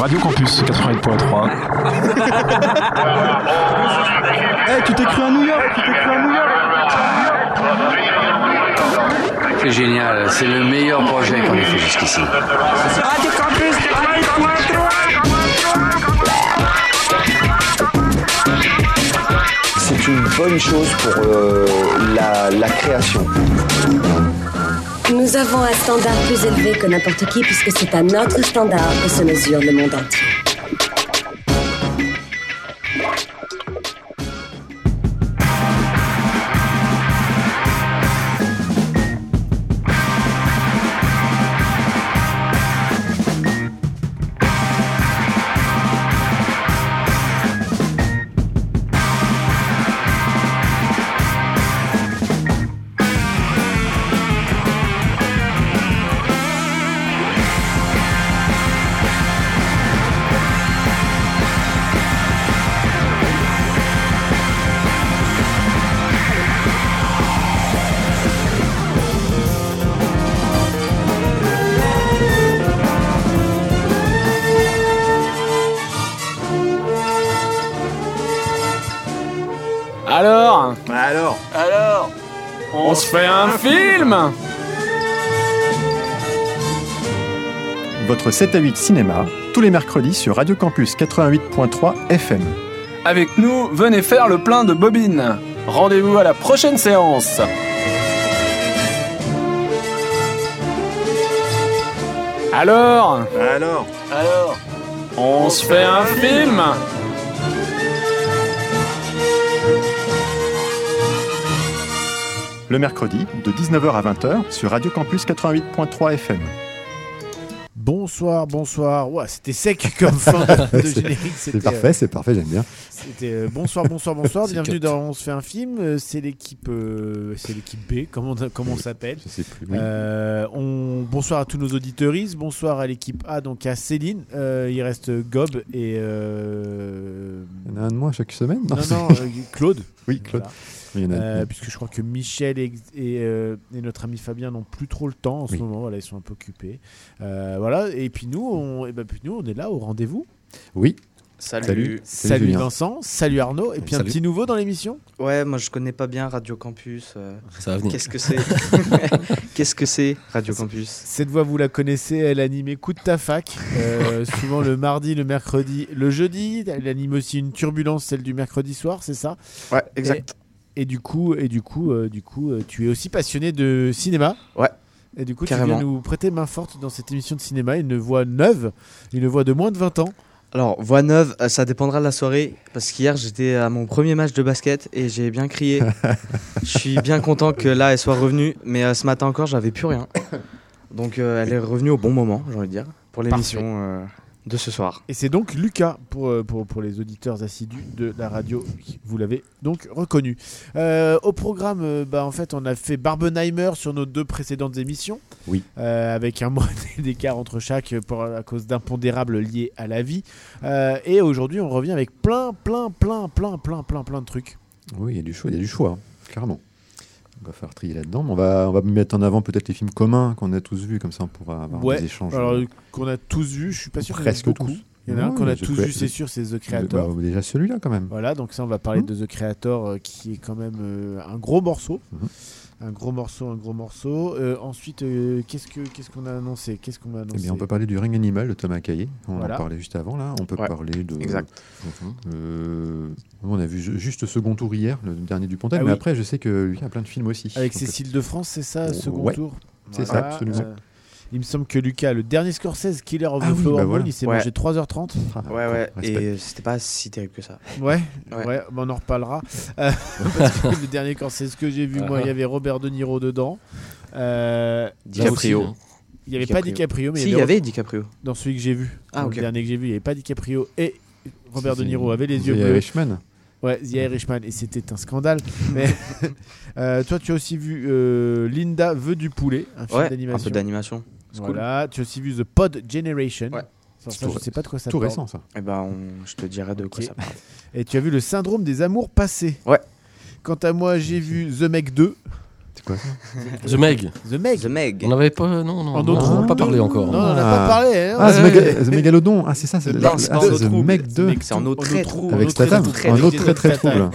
Radio Campus 88.3. Eh, tu t'es cru à New York Tu t'es cru à New York C'est génial, c'est le meilleur projet qu'on ait fait jusqu'ici. Radio Campus 88.3 C'est une bonne chose pour euh, la, la création. Nous avons un standard plus élevé que n'importe qui puisque c'est à notre standard que se mesure le monde entier. Votre 7 à 8 cinéma, tous les mercredis sur Radio Campus 88.3 FM. Avec nous, venez faire le plein de bobines. Rendez-vous à la prochaine séance. Alors Alors Alors On se fait un film Le mercredi, de 19h à 20h sur Radio Campus 88.3 FM. Bonsoir, bonsoir. C'était sec comme fin de générique. C'est C'était, parfait, c'est parfait, j'aime bien. euh, C'était euh, bonsoir, bonsoir, bonsoir. Bienvenue dans On se fait un film. Euh, C'est l'équipe, euh, c'est l'équipe B. Comment on, comment on s'appelle Je sais plus. oui. Euh, on... Bonsoir à tous nos auditeuristes. Bonsoir à l'équipe A, donc à Céline. Euh, il reste Gob et euh, Il y en a un de moi chaque semaine non non euh, Claude. Oui, Claude. Voilà. Euh, puisque je crois que Michel et, et, euh, et notre ami Fabien n'ont plus trop le temps en ce Oui. moment. Voilà, ils sont un peu occupés. Euh, voilà. Et puis nous, on, et ben, puis nous, on est là au rendez-vous. Oui, Salut. Salut. Vincent, salut Arnaud, et puis un petit nouveau dans l'émission. Ouais, moi je connais pas bien Radio Campus. euh, ça va venir. Qu'est-ce que c'est? Qu'est-ce que c'est Radio Campus? Cette voix, vous la connaissez, elle anime Écoute ta fac, euh, souvent le mardi, le mercredi, le jeudi. Elle anime aussi une turbulence, celle du mercredi soir, c'est ça? Ouais, exact. Et du coup, et du coup, euh, du coup, euh, tu es aussi passionné de cinéma. Ouais. Et du coup, Carrément. tu viens nous prêter main forte dans cette émission de cinéma, une voix neuve, une voix de moins de 20 ans. Alors, voix neuve, euh, ça dépendra de la soirée. Parce qu'hier, j'étais à mon premier match de basket et j'ai bien crié. Je suis bien content que là, elle soit revenue. Mais ce matin encore, j'avais plus rien. Donc, elle est revenue au bon moment, j'ai envie de dire, pour l'émission de ce soir. Et c'est donc Lucas pour, euh, pour, pour les auditeurs assidus de la radio. Vous l'avez donc reconnu. Euh, au programme, euh, bah, en fait, on a fait Barbenheimer sur nos deux précédentes émissions. Oui. Euh, avec un mois d'écart entre chaque pour, à cause d'impondérables liés à la vie. Euh, et aujourd'hui, on revient avec plein, plein, plein, plein, plein, plein, plein de trucs. Oui, il y a du choix, il y a du choix, hein, clairement. On va faire trier là-dedans. mais On va, on va mettre en avant peut-être les films communs qu'on a tous vus, comme ça on pourra avoir Ouais, des échanges. Alors, euh, qu'on a tous vu, je suis pas sûr Presque tous. Il y en a un qu'on a tous vu, c'est sûr, c'est The Creator. Bah, déjà celui-là quand même. Voilà, donc ça, on va parler Mhm. de The Creator, euh, qui est quand même euh, un gros morceau. Mhm. Un gros morceau, un gros morceau. Euh, ensuite, euh, qu'est-ce que qu'est-ce qu'on a annoncé? Qu'est-ce qu'on a Eh annoncé bien, on peut parler du Ring Animal de Thomas Caillé. On Voilà. en parlait juste avant là. On peut Ouais, parler de. exact. Euh, on a vu ju- juste ce second tour hier, le dernier du Pontel. Ah mais oui. après, je sais que lui a plein de films aussi. Avec Cécile de France, c'est ça, second ouais, tour? C'est ça, absolument. Il me semble que Lucas, le dernier Scorsese, Killer of Ah the oui, Flower bah voilà. il s'est Ouais. mangé 3h30. ah, Ouais, ouais. respect. Et c'était pas si terrible que ça. Ouais, ouais, Ouais. bah, on en reparlera. Euh, parce que le dernier Scorsese que j'ai vu, moi, il y avait Robert De Niro dedans. Euh, DiCaprio. il n'y avait pas DiCaprio. DiCaprio, mais Si, il y y avait DiCaprio. dans celui que j'ai vu. Ah, Dans ok. Le dernier que j'ai vu, il n'y avait pas DiCaprio et Robert De Niro avait les yeux bleus. Irishman. Ouais, The Irishman, et c'était un scandale. Mais euh, toi, tu as aussi vu euh, Linda veut du poulet, un film Ouais, un d'animation. peu d'animation. C'est cool. Voilà, tu as aussi vu The Pod Generation. Ouais. Sans C'est ça, tout je sais pas de quoi ça Tout parle. récent ça. Et ben, on- je te dirai de quoi ça parle. Et tu as vu le syndrome des amours passés. Ouais. Quant à moi, j'ai vu The Meg 2. quoi ça? The Meg. The Meg. The Meg. On n'avait pas. Non, non, En non, autre on n'a pas parlé encore. Non, on n'a Ah. pas parlé. hein. Ah, The, Mégalodon. Ah, c'est ça. C'est ah, c'est c'est The. Meg 2. C'est un autre En très trouble. trou, Avec en Statham. Un autre très, très trouble.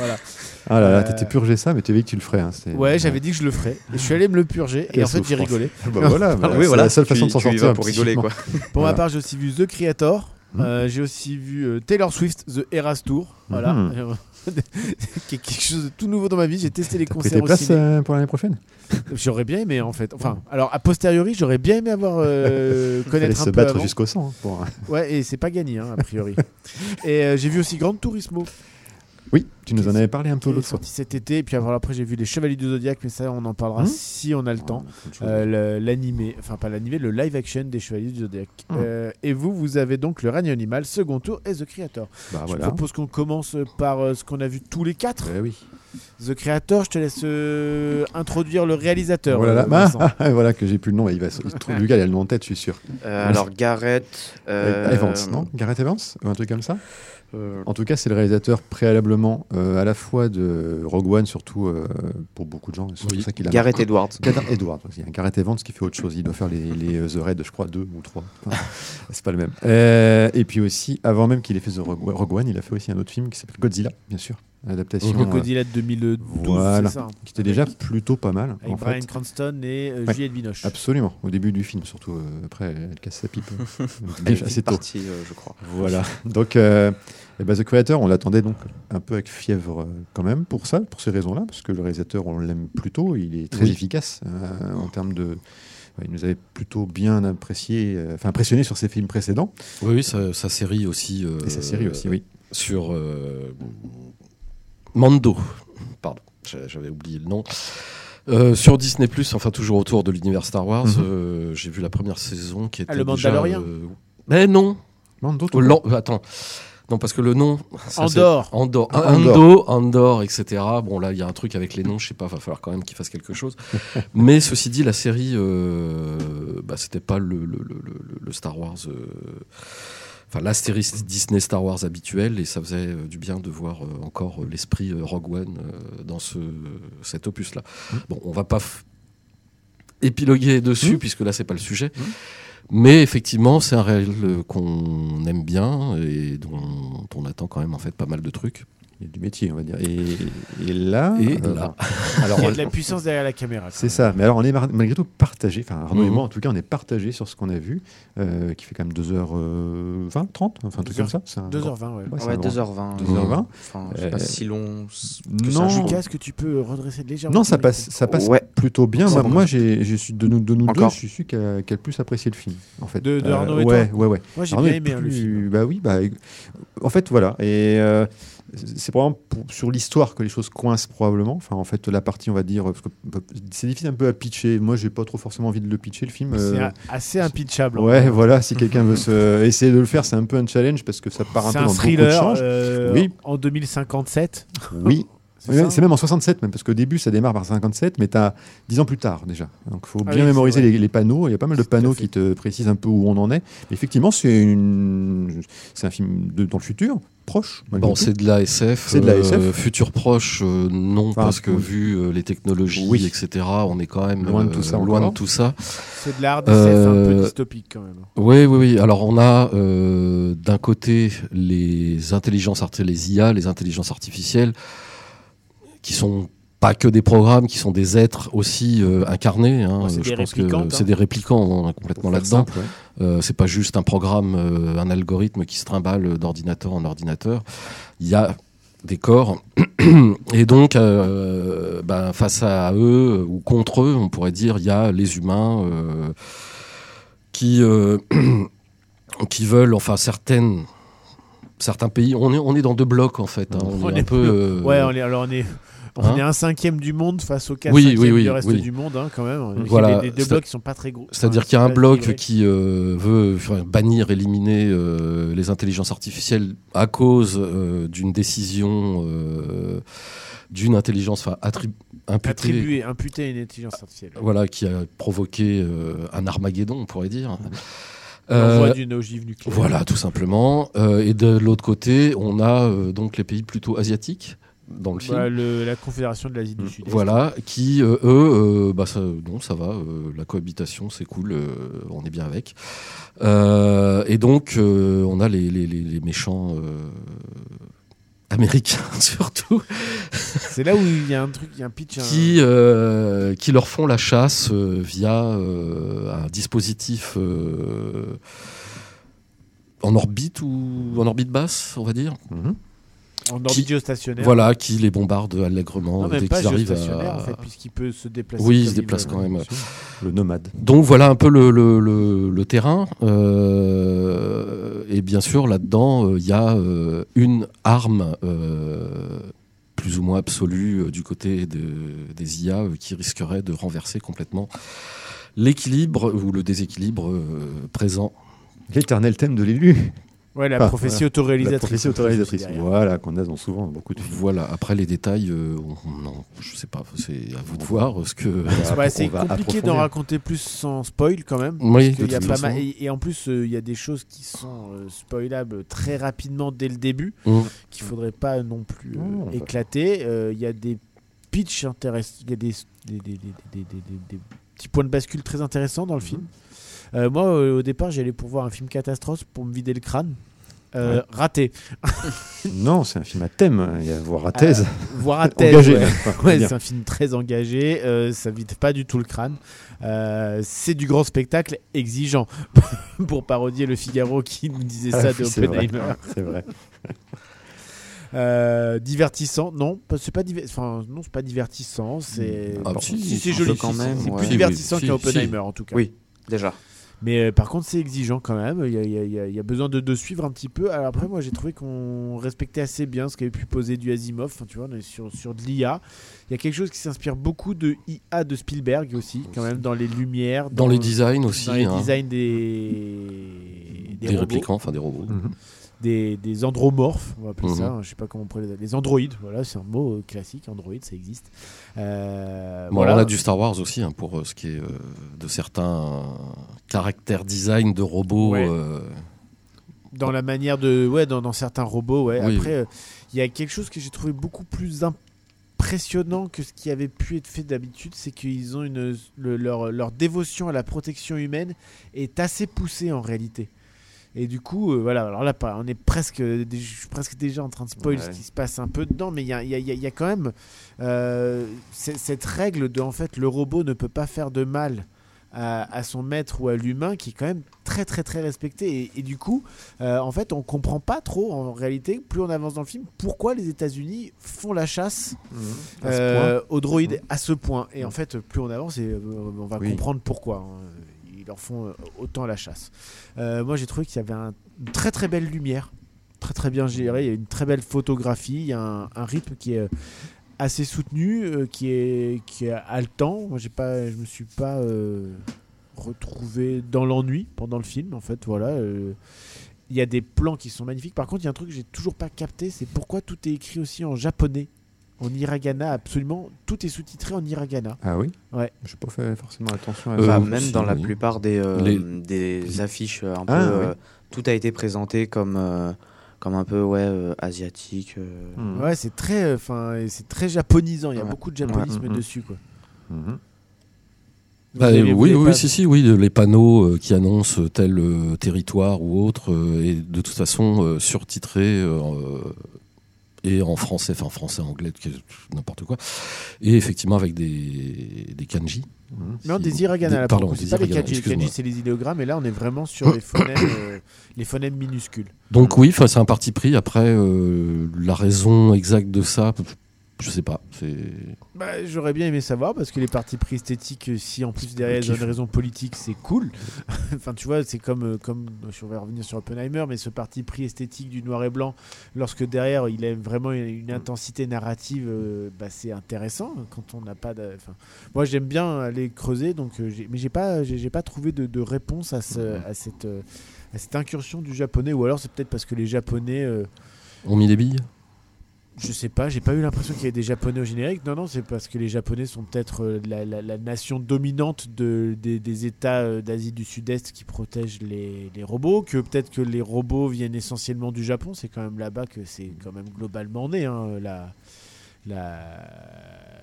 Ah là là, Euh, t'étais purgé ça, mais tu avais dit que tu le ferais. hein, Ouais, j'avais dit que je le ferais. Et je suis allé me le purger. Et en fait, j'ai rigolé. Bah voilà, oui, c'est la seule Tu- façon de s'en sortir. pour rigoler, quoi. Pour Voilà. ma part, j'ai aussi vu The Creator. Mhm. Euh, j'ai aussi vu euh, Taylor Swift, The Eras Tour. Voilà. Qui est quelque chose de tout nouveau dans ma vie. J'ai testé les T'as pris concerts tes au places ciné. euh, pour l'année prochaine? J'aurais bien aimé en fait. Enfin, alors a posteriori, j'aurais bien aimé avoir euh, connaître un se peu battre jusqu'au sang. hein, pour- Ouais, et c'est pas gagné hein, a priori. et euh, j'ai vu aussi Grand Turismo. Oui, tu nous en avais parlé un peu est l'autre fois. sorti cet été. Et puis alors, après, j'ai vu Les Chevaliers du Zodiac, mais ça, on en parlera Hmm si on a le temps. Euh, le- L'animé, enfin pas l'animé, le live action des Chevaliers du Zodiac. Hmm. Euh, et vous, vous avez donc Le règne animal, second tour et The Creator. Bah Je voilà. propose qu'on commence par euh, ce qu'on a vu tous les quatre. Eh oui. The Creator, je te laisse euh, introduire le réalisateur. Voilà, euh, là. Vincent. Ah, ah, voilà que j'ai plus le nom. Il va, il trouve Lucas, il a le nom en tête, je suis sûr. Euh, alors, Gareth. euh, Evans, non Gareth Evans Ou un truc comme ça euh, En tout cas, c'est le réalisateur préalablement euh, à la fois de Rogue One, surtout euh, pour beaucoup de gens. C'est Oui. ça qu'il a Gareth Edwards. Gareth Edwards aussi. hein. Gareth Evans qui fait autre chose. Il doit faire les, les euh, The Raid, je crois, deux ou trois. Enfin, c'est pas le même. Euh, et puis aussi, avant même qu'il ait fait The Rogue One, il a fait aussi un autre film qui s'appelle Godzilla, bien sûr. L'adaptation. Mhm. euh, Godzilla de 2012, Voilà. c'est ça. hein. qui était déjà plutôt pas mal. Avec en Brian fait. Cranston et euh, Ouais. Juliette Binoche. Absolument, au début du film, surtout euh, après, elle casse sa pipe. euh, déjà est assez tôt. partie, euh, je crois. Voilà. Donc, euh, eh ben, The Creator, on l'attendait donc un peu avec fièvre euh, quand même pour ça, pour ces raisons-là, parce que le réalisateur, on l'aime plutôt, il est très Oui. efficace euh, en termes de. ouais, il nous avait plutôt bien apprécié, euh, enfin impressionné sur ses films précédents Oui, oui, sa, sa série aussi. euh, et sa série aussi, oui. Sur euh, Mando. Pardon, j'a- j'avais oublié le nom. Euh, sur Disney enfin toujours autour de l'univers Star Wars, Mhm. euh, j'ai vu la première saison qui était Ah, le déjà, Mandalorian euh, Mais non, Mando, Oh, attends, non parce que le nom. ça, Andorre. Andorre, Ah, Ando, Andorre, etc. Bon là, il y a un truc avec les noms, je sais pas, va falloir quand même qu'ils fassent quelque chose. Mais ceci dit, la série, euh, bah, c'était pas le, le, le- le- le Star Wars. Enfin, la série Disney Star Wars habituelle, et ça faisait euh, du bien de voir euh, encore euh, l'esprit Rogue One dans ce, cet opus-là. Bon, on va pas épiloguer dessus, Mm. puisque là, c'est pas le sujet. Mais effectivement, c'est un réel qu'on aime bien et dont on attend quand même en fait pas mal de trucs. Il y a du métier, on va dire. Et, et là, Et euh, là. alors, Il y a de la puissance derrière la caméra. C'est ça, mais alors on est malgré tout partagé, enfin Arnaud et Mhm. moi en tout cas on est partagé sur ce qu'on a vu, euh, qui fait quand même 2h20, 30, enfin un truc comme ça. c'est un 2h20, ouais. Ouais, Ouais, un grand- 2h20. 2h20. Enfin, c'est pas Euh, si long. que Non, ça. Lucas, est-ce que tu peux redresser légèrement non, ça passe, ça passe Ouais. plutôt bien. Moi, moi, j'ai, je suis de nous, de nous deux, je suis celui qui a, qui a le plus apprécié le film, en fait. De- de Arnaud et ouais, toi ouais, ouais. Moi, j'ai bien aimé hein, le film. Bah oui, bah, en fait, voilà. Et euh, c'est probablement pour- sur l'histoire que les choses coincent probablement. Enfin, en fait, la partie, on va dire, parce que c'est difficile un peu à pitcher. Moi, j'ai pas trop forcément envie de le pitcher le film. C'est euh, assez impitchable. en Ouais, voilà, si quelqu'un veut se... essayer de le faire, c'est un peu un challenge parce que ça part un peu un dans beaucoup de thriller change. euh, Oui. en 2057. Oui, C'est Oui, ça c'est même en 67 même parce qu'au début ça démarre par 57 mais tu as 10 ans plus tard déjà. Donc il faut Ah bien oui, mémoriser les, les panneaux, il y a pas mal de panneaux qui te précisent un peu où on en est. Mais effectivement, c'est une c'est un film de, dans le futur, proche. Bon, c'est de la SF. C'est de la euh. Futur proche, euh, non, Enfin, parce que oui. vu euh, les technologies, Oui. etc., on est quand même Loin de tout ça loin encore. de tout ça. C'est de la hard SF un peu dystopique quand même. Oui, oui, oui. Alors on a euh, d'un côté les intelligences artificielles, les IA, les intelligences artificielles, qui sont pas que des programmes, qui sont des êtres aussi euh, incarnés. hein. Ouais, Je pense que c'est des est complètement là-dedans. ouais. Euh, c'est pas juste un programme, euh, un algorithme qui se trimballe d'ordinateur en ordinateur. Il y a des corps. Et donc, euh, ben, face à eux ou contre eux, on pourrait dire, il y a les humains qui, qui veulent, enfin, certaines. Certains pays, on est, on est dans deux blocs en fait. hein. On, On est, est un peu. euh, Ouais, on est, alors on est, on hein est un cinquième du monde face aux quatre Oui, cinquièmes oui, oui, du reste du monde, hein, quand même. Voilà. Des, des deux blocs qui sont pas très gros. C'est-à-dire qu'il y a un bloc qui euh, veut enfin, bannir, éliminer euh, les intelligences artificielles à cause euh, d'une décision d'une intelligence enfin, imputée, à une intelligence artificielle. voilà, qui a provoqué un Armageddon, on pourrait dire. L'envoi Euh, d'une ogive nucléaire. voilà, tout simplement. Euh, et de l'autre côté, on a euh, donc les pays plutôt asiatiques, dans le film. Bah, le- la Confédération de l'Asie du Sud. Voilà, qui euh, eux, euh, bah ça, non, ça va, euh, la cohabitation, c'est cool, on est bien avec. Et donc, on a les, les, les, les méchants américains surtout, C'est là où il y a un truc, il y a un pitch. un- qui euh, qui leur font la chasse euh, via euh, un dispositif euh, en orbite ou en orbite basse, on va dire. Mhm. En qui- orbite géostationnaire. Voilà, qui les bombarde allègrement Non, dès qu'ils arrivent à. en fait, puisqu'il peut se déplacer. Oui, il se déplace quand même. Le nomade. Donc voilà un peu le, le, le, le terrain. Euh, et bien sûr, là-dedans, euh, il y a euh, une arme euh, plus ou moins absolue euh, du côté de- des IA euh, qui risquerait de renverser complètement l'équilibre ou le déséquilibre euh, présent. L'éternel thème de l'élu. Ouais, la Ah, prophétie voilà. autoréalisatrice. La prophétie autoréalisatrice. Voilà, qu'on a dans souvent beaucoup de films. Voilà, après les détails, euh, on- je sais pas, c'est à vous de voir ce que. c'est compliqué d'en raconter plus sans spoil quand même. Oui, Parce y a pas mal- et, et en plus, euh, il y a des choses qui sont euh, spoilables très rapidement dès le début, Mmh. qu'il faudrait pas non plus euh, éclater. Euh, Il y a des pitchs intéressants, il y a des, des, des- des- des- des- des- des petits points de bascule très intéressants dans le film. Euh, moi, euh, au départ, j'allais pour voir un film catastrophe pour me vider le crâne. Euh, Raté. Non, c'est un film à thème. Il y a voir à thèse. Voir à thèse. Engagé, ouais. Ouais, c'est un film très engagé, euh, ça vide pas du tout le crâne. Euh, c'est du grand spectacle exigeant, pour parodier le Figaro qui nous disait ça Ah, de c'est vrai. Oppenheimer. C'est vrai. Euh, divertissant, non, c'est pas, diver- enfin, non, c'est pas divertissant, c'est Ah, si, si, c'est joli, quand si, même, c'est ouais. plus Si, divertissant qu'Oppenheimer en tout cas. Oui, déjà. Mais euh, par contre, c'est exigeant quand même. Il y a, il y a- il y a- il y a besoin de, de suivre un petit peu. Alors après, moi, j'ai trouvé qu'on respectait assez bien ce qu'avait pu poser du Asimov. Enfin, tu vois, on est sur, sur de l'IA. Il y a quelque chose qui s'inspire beaucoup de IA de Spielberg aussi, quand même, dans les lumières, Dans les designs aussi, dans les hein. designs des, des, robots, réplicants, enfin des robots. Mhm. Des, des andromorphes, on va appeler Mhm. ça. hein, je sais pas comment on pourrait les Les androïdes, voilà, c'est un mot euh, classique. Androïde, ça existe. Euh, Bon, voilà. alors, on a du Star Wars aussi hein, pour euh, ce qui est euh, de certains caractères design de robots. Ouais. dans la manière de ouais dans, dans certains robots ouais Oui, après il y a quelque chose que j'ai trouvé beaucoup plus impressionnant que ce qui avait pu être fait d'habitude c'est qu'ils ont une le- leur, leur dévotion à la protection humaine est assez poussée en réalité et du coup euh, voilà alors là on est presque je suis presque déjà en train de spoil Ouais. ce qui se passe un peu dedans mais il y a, y y quand même euh, cette règle de en fait le robot ne peut pas faire de mal à, à son maître ou à l'humain qui est quand même très très très respecté et, et du coup euh, en fait on comprend pas trop en réalité plus on avance dans le film pourquoi les États-Unis font la chasse euh, aux droïdes à ce point et en fait plus on avance et, on va Oui. comprendre pourquoi hein. Leur font euh, autant la chasse. Euh, moi j'ai trouvé qu'il y avait un- une très très belle lumière. Très très bien gérée. Il y a une très belle photographie. Il y a un, rythme qui est euh, assez soutenu qui est qui est haletant. Moi j'ai pas je me suis pas euh, retrouvé dans l'ennui pendant le film en fait. Voilà il y a des plans qui sont magnifiques. Par contre il y a un truc que j'ai toujours pas capté. C'est pourquoi tout est écrit aussi en japonais en hiragana absolument tout est sous-titré en hiragana Ah oui? Ouais. Je n'ai pas fait forcément attention à Euh, ça. Même dans la oui. plupart des, euh, Les- des affiches, euh, un peu, Ah, euh, ouais. tout a été présenté comme, euh, comme un peu ouais, euh, asiatique. euh. Mhm. ouais c'est très enfin c'est très japonisant il y a Ouais. beaucoup de japonisme Ouais. Dessus quoi Mhm. Vous bah, oui, oui, pas- si, si, oui, les panneaux euh, qui annoncent tel euh, territoire ou autre, euh, et de toute façon euh, surtitrés euh, et en français, enfin français, anglais, n'importe quoi, et effectivement avec des, des kanji. Non, Si- des hiragana, pardon, c'est pas les kanji. C'est les idéogrammes, et là, on est vraiment sur les phonèmes, euh, les phonèmes minuscules. Donc oui, c'est un parti pris. Après, euh, la raison exacte de ça, je sais pas. Bah, J'aurais bien aimé savoir, parce que les partis pris esthétiques, euh, si en plus derrière, ils ont kiff. une raison politique, c'est cool. enfin, tu vois, c'est comme, euh, comme, je vais revenir sur Oppenheimer, mais ce parti pris esthétique du noir et blanc, lorsque derrière, il a vraiment une, intensité narrative, euh, bah, c'est intéressant quand on n'a pas de... enfin, moi, j'aime bien aller creuser, donc, mais j'ai pas, j'ai pas trouvé de, de réponse à, ce, à, cette, à cette incursion du japonais, ou alors c'est peut-être parce que les japonais... euh, on mis des billes? Je sais pas, j'ai pas eu l'impression qu'il y ait des Japonais au générique. Non, non, c'est parce que les Japonais sont peut-être euh, la, la- la nation dominante de, des, des États euh, d'Asie du Sud-Est qui protègent les, les robots. Que peut-être que les robots viennent essentiellement du Japon. C'est quand même là-bas que c'est quand même globalement né, hein, la, la,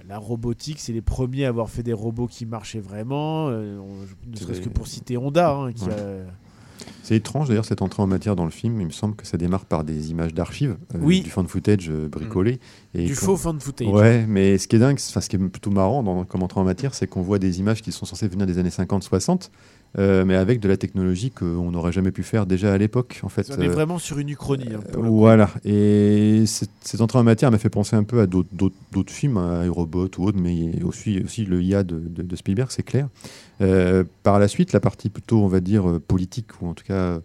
la robotique. C'est les premiers à avoir fait des robots qui marchaient vraiment. euh, on- ne serait-ce que pour citer Honda, hein, qui Ouais. a- C'est étrange d'ailleurs cette entrée en matière dans le film. Il me semble que ça démarre par des images d'archives, euh, Oui. du fan footage euh, bricolé. Et du faux fan footage. Ouais, mais ce qui est dingue, enfin, ce qui est plutôt marrant dans, comme entrée en matière, c'est qu'on voit des images qui sont censées venir des années 50-60, euh, mais avec de la technologie qu'on n'aurait jamais pu faire déjà à l'époque. En fait, On est Euh, vraiment sur une uchronie. hein, pour voilà, et cette, cette entrée en matière m'a fait penser un peu à d'autres- d'autres d'autres films, à Aerobot ou autres, mais aussi, aussi le IA de, de- de Spielberg, c'est clair. Euh, par la suite, la partie plutôt, on va dire, politique, ou en tout cas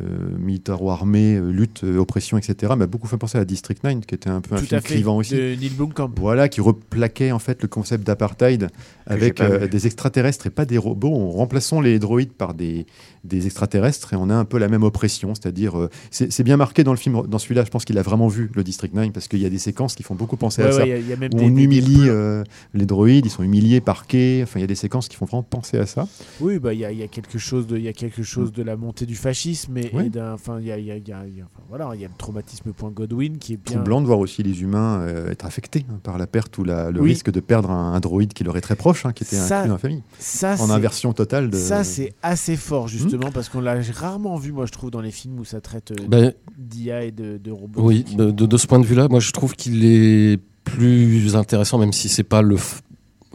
euh, militaro-armée, euh, lutte, euh, oppression, etc., m'a beaucoup fait penser à District 9, qui était un peu un Tout film à fait. clivant aussi. De Neil Blomkamp. Voilà, qui replaquait en fait le concept d'apartheid avec euh, des extraterrestres et pas des robots. En remplaçant les droïdes par des, des extraterrestres et on a un peu la même oppression, c'est-à-dire euh, c'est bien marqué dans le film. Dans celui-là, je pense qu'il a vraiment vu le District 9 parce qu'il y a des séquences qui font beaucoup penser Ouais, à ouais, ça. Il y a- y, a même Où des, on des humilie euh, les droïdes, ils sont humiliés, parqués. Enfin, il y a des séquences qui font vraiment penser à ça. Oui, bah il y a, il y a quelque chose de, il y a quelque chose de la montée du fascisme et, Et d'un, enfin il y a, il y a- il y a- il y a- enfin, voilà, il y a le traumatisme point Godwin qui est bien. Troublant de voir aussi les humains euh, être affectés hein, par la perte ou la- le Oui. risque de perdre un, un droïde qui leur est très proche, hein, qui était Ça, inclus dans la famille, Ça, en inversion totale de. Ça, c'est assez fort, justement, parce qu'on l'a rarement vu, moi, je trouve, dans les films où ça traite euh, Ben, d'IA et de, de robots. Oui, de, de- de ce point de vue-là, moi je trouve qu'il est plus intéressant, même si c'est pas le, f-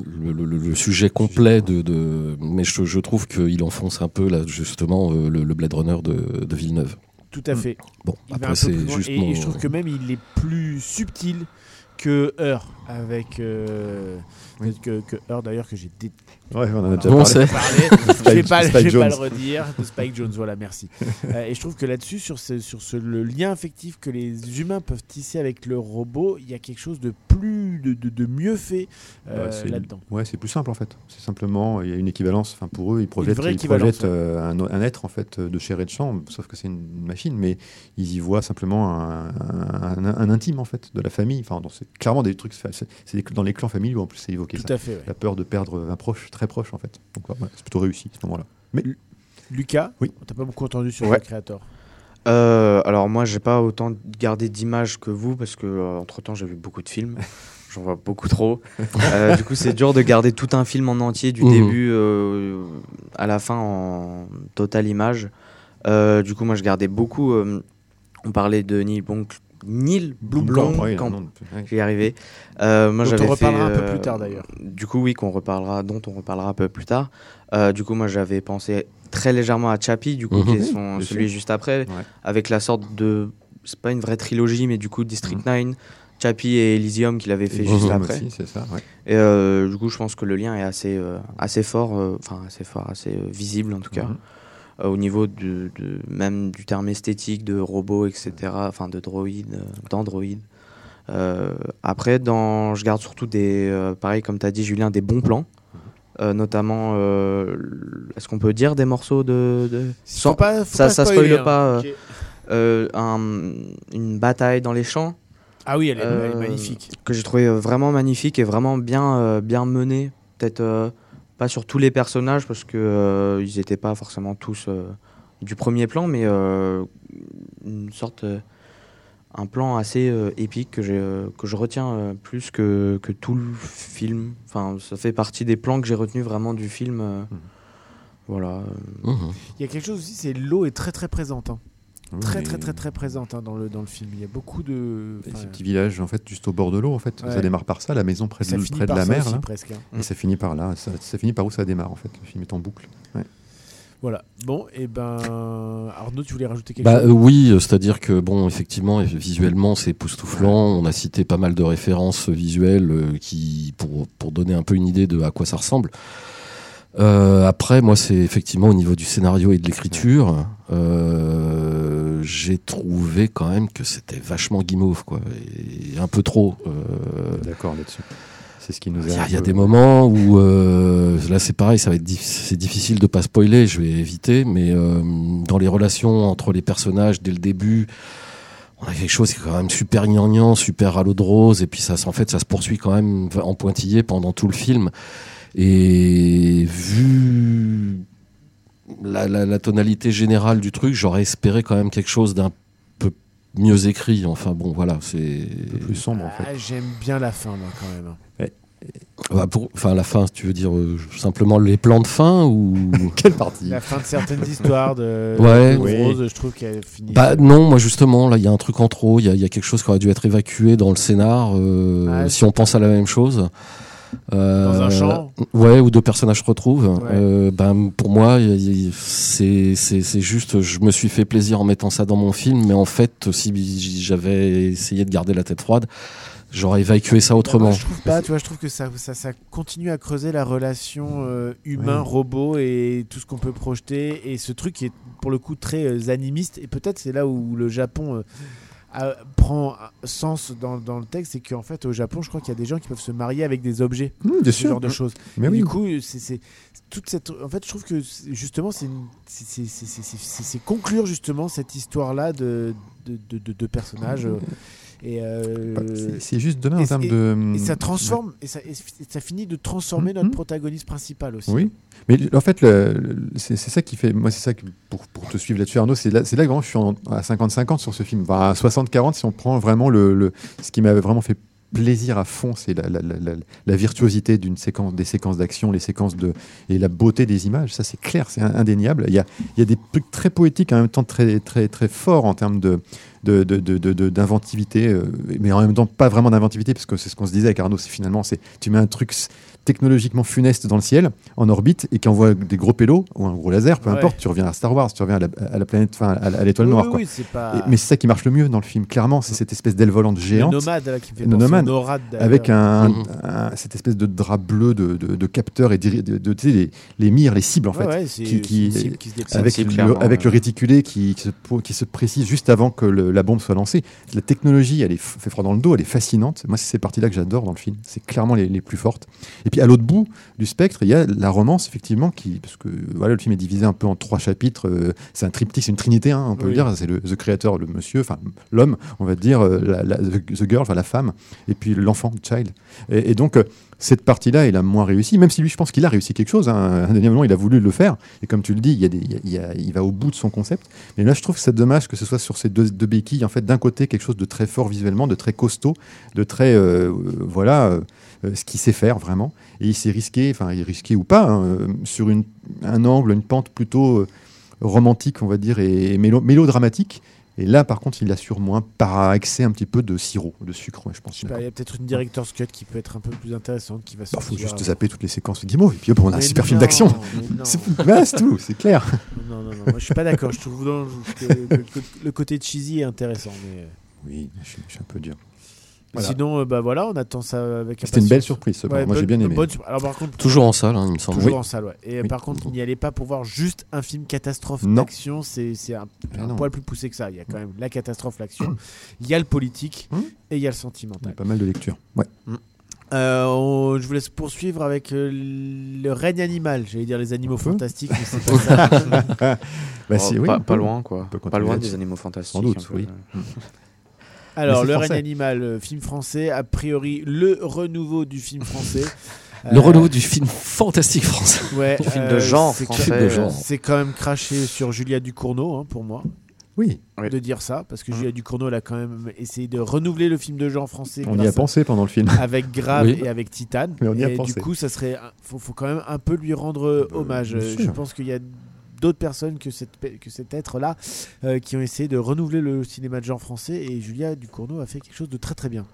le, le- le- le sujet complet de, de- mais je, je trouve qu'il enfonce un peu là justement euh, le, le Blade Runner de, de Villeneuve. Tout à fait. Bon, Il après c'est juste et, mon- et je trouve que même il est plus subtil que Heure, avec. euh, Oui. Que, que Heure, d'ailleurs, que j'ai dé- Ouais, on en a déjà On parlé. sait. parlé. je vais pas, je Spike vais pas Jones. le redire. De Spike Jones, voilà, merci. Euh, et je trouve que là-dessus, sur, ce, sur ce, le lien affectif que les humains peuvent tisser avec le robot, il y a quelque chose de plus, de, de, de mieux fait euh, Ouais, là-dedans. Ouais, c'est plus simple en fait. C'est simplement, il y a une équivalence. Enfin, pour eux, ils projettent, ils projettent, euh, un, un être en fait de chair et de sang, sauf que c'est une machine, mais ils y voient simplement un, un- un- un intime en fait de la famille. Enfin, c'est clairement des trucs. C'est dans les clans familiaux en plus, c'est évoqué Tout ça. à fait. ouais. La peur de perdre un proche, très proche en fait. Donc ouais, c'est plutôt réussi à ce moment-là. Mais Lucas, Oui. on t'a pas beaucoup entendu sur Ouais. le créateur. Euh, alors moi, j'ai pas autant gardé d'images que vous parce que entre temps, j'ai vu beaucoup de films. J'en vois beaucoup trop. Euh, du coup, c'est dur de garder tout un film en entier du Mhm. début euh, à la fin en totale image. Euh, du coup, moi, je gardais beaucoup. euh, on parlait de Neil, Blomk- Neil non, non, ouais. J'y arrivé. Euh, moi, Dont on reparlera fait, un peu euh, plus tard, d'ailleurs. Du coup, oui, qu'on reparlera, dont on reparlera un peu plus tard. Euh, du coup, moi, j'avais pensé très légèrement à Chappie, du coup, Mhm. qui est son- celui juste après, Ouais. avec la sorte de, c'est pas une vraie trilogie, mais du coup, District 9, Chappie et Elysium qu'il avait fait Et juste après. aussi, c'est ça. ouais. Et euh, du coup, je pense que le lien est assez, euh, assez fort, euh, enfin assez fort, assez euh, visible en tout cas, Mhm. Euh, au niveau de, de- même du terme esthétique de robots, etc. Enfin, de droïdes, euh, d'androïdes. Euh, après, dans, je garde surtout des, pareil comme tu as dit Julien, des bons plans. Euh, notamment, euh, est-ce qu'on peut dire des morceaux de, sans- pas- ça, pas ça hein. pas. euh, un- une bataille dans les champs Ah oui, elle est, elle est magnifique. que j'ai trouvé vraiment magnifique et vraiment bien, bien menée. Peut-être pas sur tous les personnages parce que euh, ils n'étaient pas forcément tous euh, du premier plan, mais euh, une sorte, euh, un plan assez euh, épique que, j'ai, euh, que je retiens euh, plus que, que tout le film. Enfin, ça fait partie des plans que j'ai retenus vraiment du film. euh, Mhm. Voilà. Mhm. Il y a quelque chose aussi, c'est l'eau est très très présente. hein. Très Oui, très très très présente hein, dans, le, dans le film. Il y a beaucoup de. enfin, ces petits villages, en fait, juste au bord de l'eau, en fait. Ouais. Ça démarre par ça, la maison près de, près de la mer, aussi, là. presque. hein. Et ça finit par là. Ça, ça finit par où ça démarre, en fait. Le film est en boucle. Ouais. Voilà. Bon, et ben Arnaud, tu voulais rajouter quelque Bah, euh, chose oui, euh, c'est-à-dire que bon, effectivement, visuellement, c'est époustouflant. On a cité pas mal de références visuelles euh, qui pour pour donner un peu une idée de à quoi ça ressemble. Euh, après, moi, c'est effectivement au niveau du scénario et de l'écriture, euh, j'ai trouvé quand même que c'était vachement guimauve, quoi, et un peu trop. Euh, D'accord là-dessus. C'est ce qui nous il y, a. y a peu- des moments où euh, là c'est pareil, ça va être c'est difficile de pas spoiler, je vais éviter, mais euh, dans les relations entre les personnages dès le début, on a quelque chose qui est quand même super gnangnan, super à l'eau de rose, et puis ça, en fait, ça se poursuit quand même en pointillé pendant tout le film. Et vu la, la- la tonalité générale du truc, j'aurais espéré quand même quelque chose d'un peu mieux écrit. Enfin bon, voilà, c'est. Un peu plus sombre en fait. Ah, J'aime bien la fin, moi, quand même. Bah, pour, enfin, la fin, tu veux dire euh, simplement les plans de fin ou Quelle partie? La fin de certaines histoires de, Ouais. de Oui. Rose, je trouve qu'elle finit. Bah non, moi justement, là, il y a un truc en trop. Il y, a- il y a quelque chose qui aurait dû être évacué dans le scénar. euh, Ah, si on pense à la même chose. Euh, Dans un champ Ouais, où deux personnages se retrouvent. Ouais. Euh, ben, pour moi, c'est c'est- c'est juste, je me suis fait plaisir en mettant ça dans mon film, mais en fait, si j'avais essayé de garder la tête froide, j'aurais évacué ça Moi, autrement. je trouve pas, tu vois, je trouve que ça, ça, ça continue à creuser la relation euh, humain-robot et tout ce qu'on peut projeter. Et ce truc qui est pour le coup très euh, animiste. Et peut-être c'est là où le Japon euh, a- prend sens dans, dans le texte. C'est qu'en fait, au Japon, je crois qu'il y a des gens qui peuvent se marier avec des objets. Mmh, bien ce sûr. genre de choses. Mais oui. Du coup, c'est toute cette. En fait, je trouve que justement, c'est conclure justement cette histoire-là de, de, de, de- de personnages. euh, Et, euh, c'est- juste demain en termes de. et ça transforme, et, ça, et ça finit de transformer Mhm. notre protagoniste principal aussi. Oui, mais en fait, c'est ça qui fait. Moi, c'est ça que, pour, pour te suivre là-dessus, Arnaud, c'est là, là je suis en- à 50-50 sur ce film. Enfin, à 60-40, si on prend vraiment le, le- ce qui m'avait vraiment fait plaisir à fond, c'est la, la- la- la- la virtuosité d'une séquence, des séquences d'action, les séquences de et la beauté des images. Ça, c'est clair, c'est indéniable. Il y a, il y a des trucs très poétiques en même temps très très très forts en termes de de- de- de- d'inventivité, euh, mais en même temps pas vraiment d'inventivité, parce que c'est ce qu'on se disait avec Arnaud, c'est finalement, c'est tu mets un truc technologiquement funeste dans le ciel, en orbite, et qui envoie des gros pélos, ou un gros laser, peu Ouais. importe, tu reviens à Star Wars, tu reviens à la, à la planète, enfin à, à l'étoile Oui, noire. oui, quoi. oui, c'est pas. Et- mais c'est ça qui marche le mieux dans le film, clairement, c'est cette espèce d'aile volante le géante. nomade là, qui me fait Le nomade, Norad, d'ailleurs. avec un, Mhm. un- cette espèce de drap bleu de, de, de capteurs et de, de- les, les mires, les cibles en fait, ouais, c'est- qui- qui- c'est une cible qui se déplace. avec, le, avec le réticulé qui, qui se, po- qui se précise juste avant que le- la bombe soit lancée. La technologie, elle est, fait froid dans le dos, elle est fascinante. Moi, c'est ces parties-là que j'adore dans le film. C'est clairement les, les plus fortes. Et puis à l'autre bout du spectre, il y a la romance, effectivement, qui, parce que voilà, le film est divisé un peu en trois chapitres. euh, c'est un triptyque, c'est une trinité, hein, on peut Oui. le dire. C'est le the créateur, le monsieur, enfin l'homme, on va dire, euh, la, la- the, girl, enfin la femme, et puis l'enfant, the child. Et, et donc, euh, cette partie-là, il a moins réussi, même si lui, je pense qu'il a réussi quelque chose. Hein. Indéniablement, il a voulu le faire. Et comme tu le dis, il, y a des, il, y a- va au bout de son concept. Mais là, je trouve que c'est dommage que ce soit sur ces deux, deux béquilles. En fait, d'un côté, quelque chose de très fort visuellement, de très costaud, de très. euh, voilà. euh, ce qu'il sait faire vraiment. Et il s'est risqué, enfin, il est risqué ou pas, hein, euh, sur une, un angle, une pente plutôt euh, romantique, on va dire, et mélo- mélodramatique. Et là, par contre, il assure moins par excès un petit peu de sirop, de sucre, ouais, je pense. Je sais pas, il y a peut-être une director's cut qui peut être un peu plus intéressante qui va Il sortir. faut juste zapper toutes les séquences Guimau, et puis hop, on a un super non, film d'action. C'est c'est tout, c'est clair. Non, non, non, moi je suis pas d'accord. Je trouve que, que- que le côté cheesy est intéressant. Mais... Oui, je suis un peu dur. Voilà. Hein, Sinon, euh, bah voilà, on attend ça avec C'était une belle surprise, ce Ouais, Moi, j'ai bien aimé. bonne Alors par contre, Toujours en salle, hein, il me semble. toujours Oui. en salle, ouais. Et euh, Oui. par contre, n'y allez pas pour voir juste un film catastrophe Non. d'action. C'est c'est un, Ah un poil plus poussé que ça. Il y a quand même la catastrophe, l'action. Il y a le politique Hum. et il y a le Il y a sentimental. pas mal de lectures. Ouais. Euh, on- je vous laisse poursuivre avec euh, le règne animal. J'allais dire les animaux peut fantastiques, mais c'est pas ça. Bah, Oh, si, oui, pas, loin, quoi. peut Pas loin des animaux fantastiques. Sans doute, oui. Alors, Le règne animal, euh, film français, a priori le renouveau du film français. Le Euh, renouveau du film fantastique français. ouais, Du film euh, de genre c'est français. C'est quand même craché sur Julia Ducournau, hein, pour moi, Oui, de dire ça, parce que Mhm. Julia Ducournau, elle a quand même essayé de renouveler le film de genre français on y a pensé pendant le film. avec Grave Oui. et avec Titane. Mais on y a et pensé. du coup, ça serait, un- faut, faut quand même un peu lui rendre euh, hommage. Euh. Je pense qu'il y a d'autres personnes que, cette, que cet être-là euh, qui ont essayé de renouveler le cinéma de genre français et Julia Ducournau a fait quelque chose de très très bien.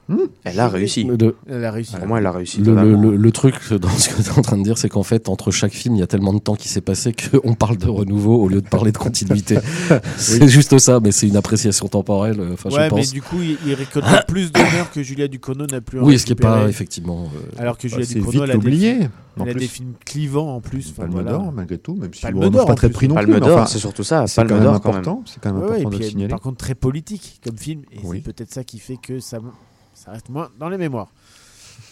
Elle a réussi. Le, Elle a réussi. Pour moi, elle a réussi. le- totalement. le- le truc dans ce que tu es en train de dire, c'est qu'en fait, entre chaque film, il y a tellement de temps qui s'est passé qu'on parle de renouveau au lieu de parler de continuité. c'est juste ça, mais c'est une appréciation temporelle. euh, Enfin, ouais, je mais du coup, il, il récolte plus d'honneur que Julia Ducournau n'a plus. Oui, ce qui est pas effectivement. euh, Alors que Bah, Julia c'est Ducournau, vite elle a, des, oublié. En elle a des films clivants en plus. Palme voilà. d'or, malgré tout, même si Palme bon, d'or, pas très pris non Palme plus. enfin, c'est surtout ça. c'est Palme quand même d'or, quand même. important. C'est quand même Ouais, important de le signaler. par contre, très politique comme film. Et Oui. c'est peut-être ça qui fait que ça, ça reste moins dans les mémoires.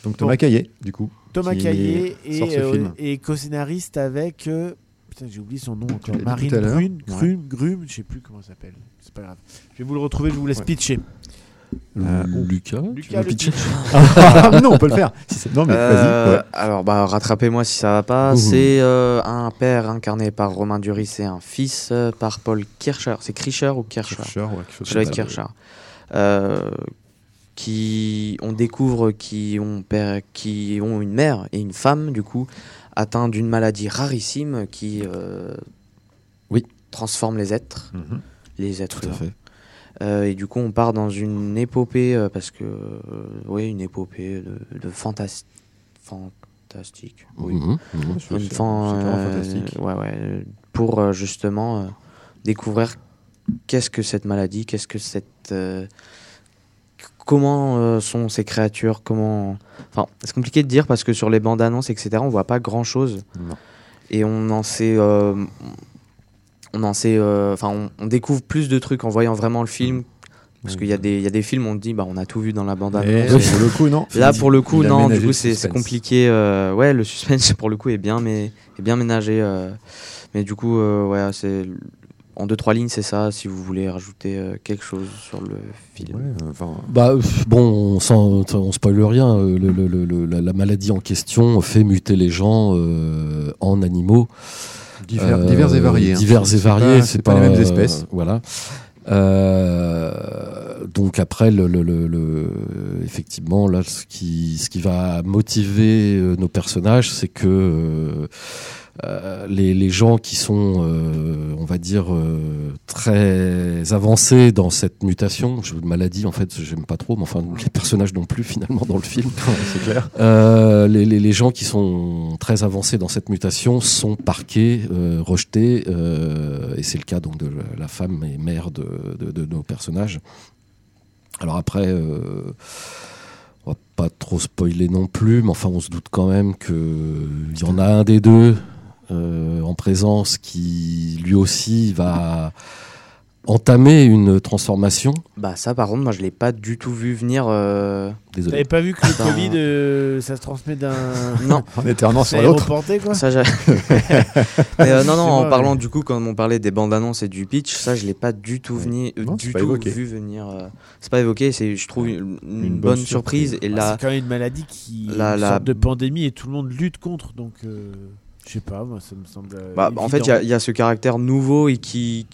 Donc Thomas Caillet, du coup. Thomas Caillé ce euh, et co-scénariste avec. euh, putain, j'ai oublié son nom encore. Marine tout à l'heure. Brune, Ouais. Grum, Grum, je sais plus comment ça s'appelle. C'est pas grave. Je vais vous le retrouver, je vous laisse Ouais. pitcher. Euh, Lucas, tu Lucas le pitcher Ah, non, on peut le faire. Si non, mais Euh, ouais. Alors, bah, rattrapez-moi si ça va pas. C'est euh, un père incarné par Romain Duris et un fils euh, par Paul Kircher. C'est Kircher ou Kircher? Kircher, ouais, quelque chose Je ça. Kircher. Qui on découvre qui ont père, qui ont une mère et une femme du coup atteint d'une maladie rarissime qui Oui. transforme les êtres, Mhm. les êtres Tout à fait. Euh, et du coup, on part dans une épopée, euh, parce que, euh, oui, une épopée de, de fantas- fantastique. Oui. Mhm, mhm. Une fan- euh, fantastique. ouais, ouais, pour euh, justement euh, découvrir qu'est-ce que cette maladie, qu'est-ce que cette. euh, comment euh, sont ces créatures, comment. Enfin, c'est compliqué de dire parce que sur les bandes annonces, etc., on voit pas grand chose. Non. Et on en sait. On en sait. euh, Enfin, on, on découvre plus de trucs en voyant vraiment le film. Parce qu'il y, a des- il y a des films, on te dit, bah, on a tout vu dans la bande Et annonce. pour le coup, non. Là, pour le coup, non, du coup, c'est compliqué. euh, ouais, le suspense, pour le coup, est bien, mais, est bien ménagé. euh, mais du coup, euh, ouais, c'est. En deux, trois lignes, c'est ça, si vous voulez rajouter euh, quelque chose sur le film. Ouais, enfin, Bah bon, on, s'en- on spoile rien. le- le- le- le- la, la maladie en question fait muter les gens euh, en animaux. Divers, Euh, divers et variés. hein. Divers et variés, pas- c'est pas, pas, les mêmes euh, espèces. voilà. Euh, donc après, le, le- le- le- effectivement, là, ce qui, ce qui va motiver euh, nos personnages, c'est que euh, euh, les, les gens qui sont, euh, on va dire, euh, très avancés dans cette mutation, je, maladie, en fait, j'aime pas trop, mais enfin, les personnages non plus, finalement, dans le film. c'est clair. Euh, les, les- les gens qui sont très avancés dans cette mutation sont parqués, euh, rejetés, euh, et c'est le cas donc de la femme et mère de, de- de nos personnages. Alors après, euh, on va pas trop spoiler non plus, mais enfin on se doute quand même qu'il y en a un des deux euh, en présence qui lui aussi va entamer une transformation. Bah, ça, par contre, moi, je l'ai pas du tout vu venir. euh, Désolé. T'avais pas vu que le. Covid, euh, ça se transmet d'un. Non, En éternant sur l'autre. quoi ça, j'ai- Mais, euh, non, non, en parlant du coup, quand on parlait des bandes annonces et du pitch, ça, je l'ai pas du tout, venu, euh, Non, du tout évoqué. vu venir. euh, c'est pas évoqué, c'est, je trouve, une, une Une bonne, bonne surprise. surprise. Et là, c'est quand même une maladie qui La- une la- sorte de pandémie et tout le monde lutte contre donc euh, je sais pas moi ça me semble Bah, en fait, il y a- il y, a ce caractère nouveau et qui.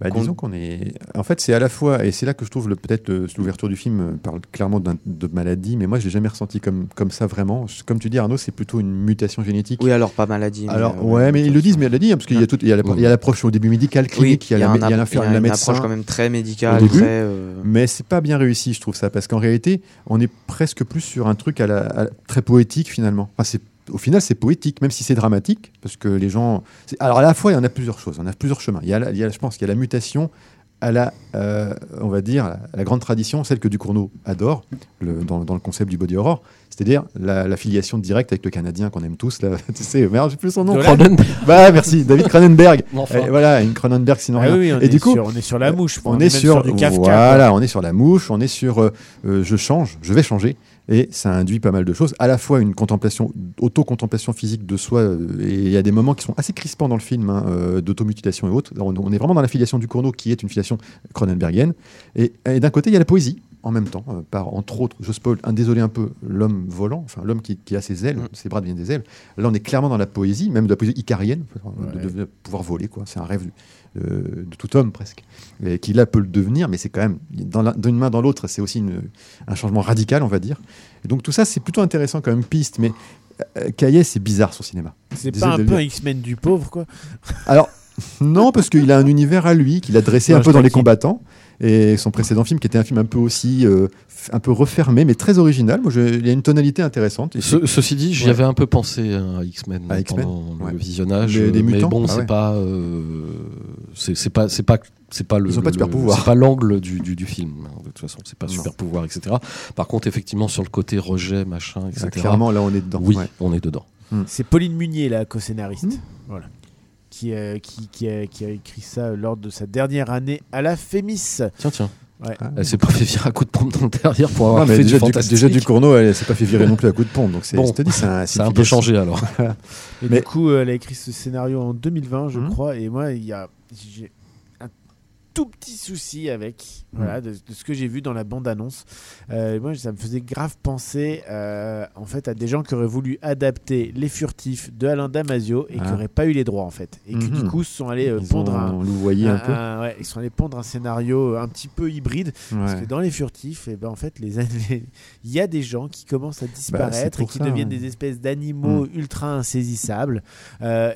Bah, disons qu'on est. En fait, c'est à la fois, et c'est là que je trouve le- peut-être l'ouverture du film parle clairement de maladie, mais moi je l'ai jamais ressenti comme, comme ça vraiment. Comme tu dis, Arnaud, c'est plutôt une mutation génétique. Oui, alors pas maladie. Alors, euh, ouais, mais ils le disent, mais elle l'a dit, hein, parce qu'il y a, tout, il y a l'approche au début médicale, Oui, clinique, il y a la, la une médecin. approche quand même très médicale, début. très. euh, Mais c'est pas bien réussi, je trouve ça, parce qu'en réalité, on est presque plus sur un truc à la, à- très poétique finalement. Enfin, c'est- au final, c'est poétique, même si c'est dramatique, parce que les gens. Alors à la fois, il y en a plusieurs choses, on a plusieurs chemins. Il y a, la- il y a- je pense qu'il y a la mutation à la, euh, on va dire, à la grande tradition, celle que Ducournau adore, le- dans, dans le concept du body horror, c'est-à-dire la, la filiation directe avec le Canadien qu'on aime tous, là, tu sais, merde, j'ai plus son nom. Bah merci, David Cronenberg. Enfin. Voilà, une Cronenberg sinon Ah rien. oui, on Et du coup, sur, on est sur la mouche on, est est même sur, du Kafka voilà, on est sur la mouche, on est sur euh, euh, je change, je vais changer, et ça induit pas mal de choses. À la fois une contemplation, auto-contemplation physique de soi, euh, et il y a des moments qui sont assez crispants dans le film, hein, euh, d'automutilation et autres. On, on est vraiment dans la filiation du Cournot, qui est une filiation Cronenbergienne. Et, et d'un côté, il y a la poésie. En même temps, euh, par entre autres, je spoil, un désolé un peu, l'homme volant, enfin l'homme qui, qui a ses ailes, Mm. ses bras deviennent des ailes. Là, on est clairement dans la poésie, même de la poésie icarienne, de- Ouais. de, de pouvoir voler, quoi. C'est un rêve de, de tout homme presque et qui là peut le devenir, mais c'est quand même d'une main dans l'autre, c'est aussi une- un changement radical, on va dire. Et donc tout ça, c'est plutôt intéressant comme piste, mais euh, Caillet, c'est bizarre son cinéma. c'est pas un peu. X-Men du pauvre quoi? Alors non, parce qu'il a un univers à lui qu'il a dressé Non, un peu dans les combattants. Et son précédent film, qui était un film un peu aussi, euh, un peu refermé, mais très original. Moi, je- il y a une tonalité intéressante. Ce- ceci dit, j'y Ouais. avais un peu pensé à X-Men À X-Men, pendant ouais. le visionnage. Mais bon, ah c'est ouais. pas, euh, c'est pas, c'est pas, c'est pas le, Ils ont pas de le- super pouvoir. c'est pas l'angle du, du, du film. hein, De toute façon, c'est pas Non. super pouvoir, etc. Par contre, effectivement, sur le côté rejet, machin, etc. Ah, clairement, là, on est dedans. oui, Ouais. on est dedans. c'est Pauline Munier la co-scénariste Mm. voilà qui, euh, qui, qui, a, qui a écrit ça lors de sa dernière année à la Fémis Tiens, tiens. Ouais. Ah. Elle s'est pas fait virer à coup de pompe dans le derrière pour avoir Non, fait déjà, du déjà du Cournot, elle s'est pas fait virer non plus à coup de pompe. Donc c'est, Bon, je te dis, c'est un, c'est Ça a un peu changé alors. Et Mais- du coup, euh, elle a écrit ce scénario en 2020, je Mhm. crois. Et moi, il y a, j'ai tout petit souci avec, voilà, de, de ce que j'ai vu dans la bande-annonce. Euh, moi, ça me faisait grave penser, euh, en fait, à des gens qui auraient voulu adapter Les Furtifs de Alain Damasio et qui Ah. n'auraient pas eu les droits, en fait, et qui du Mhm. coup sont allés euh, pondre ont un, louvoyé un peu. un- ouais, ils sont allés pondre un scénario un petit peu hybride. Parce que dans les furtifs, et ben en fait, les il y a des gens qui commencent à disparaître et Bah, qui ça, deviennent ouais. des espèces d'animaux Mm. ultra insaisissables.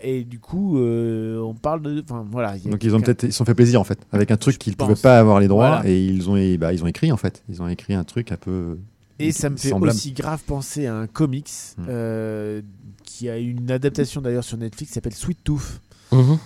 Et du coup, on parle de. Enfin voilà. Donc ils ont peut-être ils se sont fait plaisir en fait avec un truc qu'ils pense. pouvaient pas avoir les droits Voilà. et ils ont bah, ils ont écrit en fait ils ont écrit un truc un peu Et ça me fait semblable. aussi grave penser à un comics Mm. euh, qui a une adaptation d'ailleurs sur Netflix qui s'appelle Sweet Tooth. Mhm.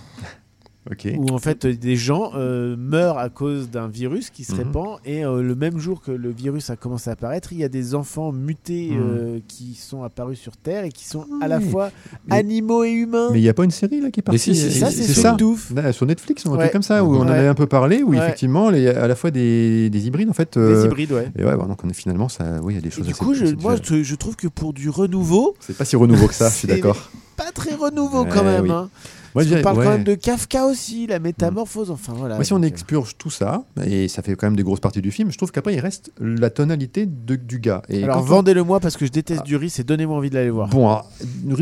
Ok où en fait des gens euh, meurent à cause d'un virus qui se Mhm. répand et euh, le même jour que le virus a commencé à apparaître, il y a des enfants mutés Mhm. euh, qui sont apparus sur Terre et qui sont à la Oui. fois Mais- animaux et humains. mais il y a pas une série là qui est partie si, si, ça, c'est ça. Là, sur Netflix ou un Ouais. truc comme ça où on en Ouais. avait un peu parlé où Ouais. effectivement les, à la fois des, des hybrides en fait Des euh, hybrides, ouais. et ouais bon, donc on est finalement ça oui il y a des Et choses du assez- coup, je, moi, je, je trouve que pour du renouveau, c'est pas si renouveau que ça je suis C'est- d'accord pas très renouveau Ouais, quand même. oui. hein. Moi dirais parle ouais. quand même de Kafka aussi, la métamorphose, enfin voilà. Moi, si on expurge tout ça, et ça fait quand même des grosses parties du film, je trouve qu'après il reste la tonalité de- du gars. Et Alors on- vendez-le moi parce que je déteste Duris et donnez-moi envie de l'aller voir. Bon, alors,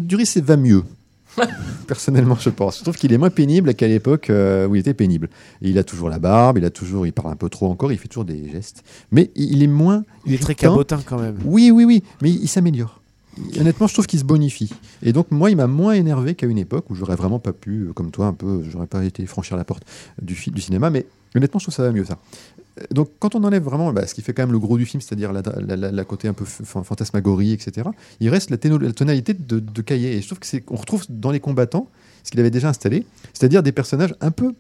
Duris, c'est va mieux. Personnellement, je pense. Je trouve qu'il est moins pénible qu'à l'époque euh, où il était pénible. Et il a toujours la barbe, il a toujours, il parle un peu trop encore, il fait toujours des gestes. Mais il est moins. Il est très cabotin quand même. Oui, oui, oui, mais il s'améliore. Honnêtement, je trouve qu'il se bonifie. Et donc, moi, il m'a moins énervé qu'à une époque où j'aurais vraiment pas pu, euh, comme toi, un peu, j'aurais pas été franchir la porte du, du cinéma. Mais honnêtement, je trouve que ça va mieux, ça. Euh, Donc, quand on enlève vraiment bah, ce qui fait quand même le gros du film, c'est-à-dire la, la- côté un peu fantasmagorie, etc., il reste la, tonalité de, de cahier. Et je trouve qu'on retrouve dans les combattants ce qu'il avait déjà installé, c'est-à-dire des personnages un peu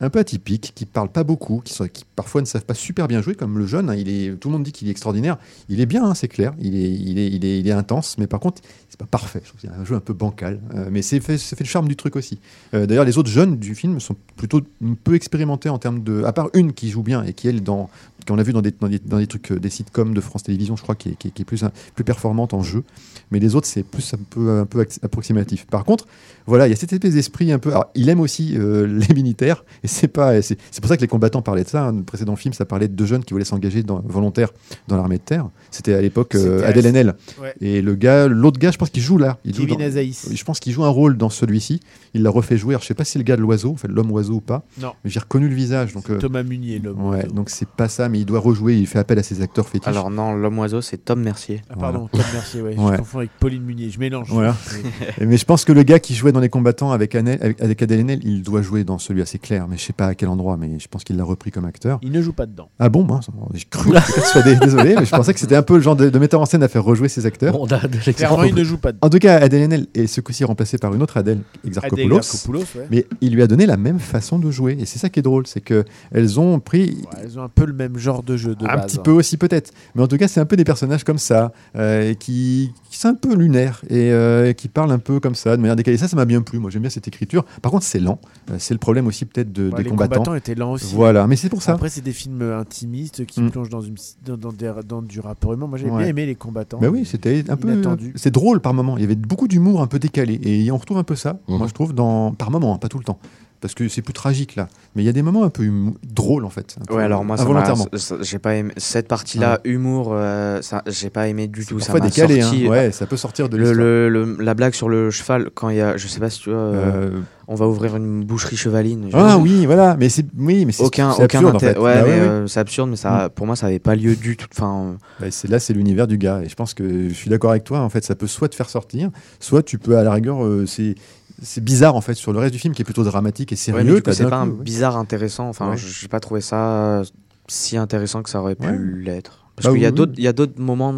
un peu atypiques, qui parlent pas beaucoup, qui, parfois ne savent pas super bien jouer, comme le jeune. hein, il est, tout le monde dit qu'il est extraordinaire. Il est bien, hein, c'est clair. Il est, il, est, il, est, intense, mais par contre, c'est pas parfait. Je c'est un jeu un peu bancal, euh, mais c'est fait, fait le charme du truc aussi. Euh, D'ailleurs, les autres jeunes du film sont plutôt peu expérimentés en termes de. À part une qui joue bien et qui, elle, dans, qu'on a vu dans des, dans des, dans des trucs, euh, des sitcoms de France Télévisions, je crois, qui est, qui est- qui est plus, un- plus performante en jeu. Mais les autres, c'est plus un peu, un peu approximatif. Par contre, voilà, il y a cette espèce d'esprit un peu. Alors, il aime aussi euh, les militaires, et c'est pas, c'est pour ça que les combattants parlaient de ça. hein. Le précédent film, ça parlait de deux jeunes qui voulaient s'engager dans, volontaires dans l'armée de terre. C'était à l'époque euh, Adèle Haenel. Ouais. Et le gars, l'autre gars, je pense qu'il joue là. Il joue Kevin dans- je pense qu'il joue un rôle dans celui-ci. Il l'a refait jouer. Alors, je sais pas si c'est le gars de l'oiseau, en fait, l'homme oiseau ou pas. Non. Mais j'ai reconnu le visage. Donc, euh, Thomas Munier, l'homme. ouais, donc c'est pas ça, mais il doit rejouer. Il fait appel à ses acteurs fétiches. Alors non, l'homme oiseau, c'est Tom Mercier. Ah, pardon, Tom Mercier, ouais. Ouais. Je confonds avec Pauline Munier. Je mélange. Voilà. Mais- Mais je pense que le gars qui jouait dans les combattants avec, Anel, avec, avec Adèle Haenel, il doit jouer dans celui assez clair, mais je sais pas à quel endroit, mais je pense qu'il l'a repris comme acteur. Il ne joue pas dedans. Ah bon, mince, j'ai cru, persuadé, désolé, mais je pensais que c'était un peu le genre de, de metteur en scène à faire rejouer ses acteurs. Bon. Clairement, il ne joue pas dedans. En tout cas, Adèle Haenel est ce coup-ci remplacée par une autre Adèle, Exarchopoulos. Adèle Exarchopoulos, ouais. Mais il lui a donné la même façon de jouer, et c'est ça qui est drôle, c'est que elles ont pris Ouais, elles ont un peu le même genre de jeu de un base. petit peu aussi peut-être, mais en tout cas c'est un peu des personnages comme ça, euh, qui, qui sont un peu lunaires et euh, qui parlent un peu comme ça, de manière décalée. Ça, ça m'a bien plu. Moi, j'aime bien cette écriture. Par contre, c'est lent. Euh, c'est le problème aussi peut-être de, Ouais, des les combattants. combattants étaient lents aussi. Voilà, mais c'est pour ça. Après, c'est des films intimistes qui Mm. plongent dans, une, dans, dans des- dans du rapport humain. Moi, j'ai Ouais. bien aimé les combattants. Bah oui, c'était un peu. C'est drôle par moment. Il y avait beaucoup d'humour un peu décalé. Et on retrouve un peu ça, Mhm. moi, je trouve, dans... par moment, hein, pas tout le temps. Parce que c'est plus tragique là. Mais il y a des moments un peu drôles en fait. Ouais, alors moi, involontairement. j'ai pas aimé cette partie-là, humour, euh, ça, j'ai pas aimé du tout. Ça décalé, hein. sorti. ouais, ça peut sortir de Le, l'histoire. le- le- la blague sur le cheval, quand il y a, je sais pas si tu vois, euh, Euh, on va ouvrir une boucherie chevaline. Ah oui, voilà, mais c'est oui, mais c'est Aucun, aucun absurde, en intérêt. fait. Ouais, Bah ouais, ouais. euh, c'est absurde, mais ça, pour moi, ça avait pas lieu du tout. Enfin, Bah, c'est là, c'est l'univers du gars. Et je pense que je suis d'accord avec toi. En fait, ça peut soit te faire sortir, soit tu peux, à la rigueur, euh, c'est c'est bizarre en fait sur le reste du film qui est plutôt dramatique et ouais, sérieux. t'as c'est pas un coup- bizarre intéressant. Enfin, Ouais. j'ai pas trouvé ça euh, si intéressant que ça aurait pu Ouais. l'être. Parce Bah qu'il y a oui, d'autres, oui. il y a d'autres moments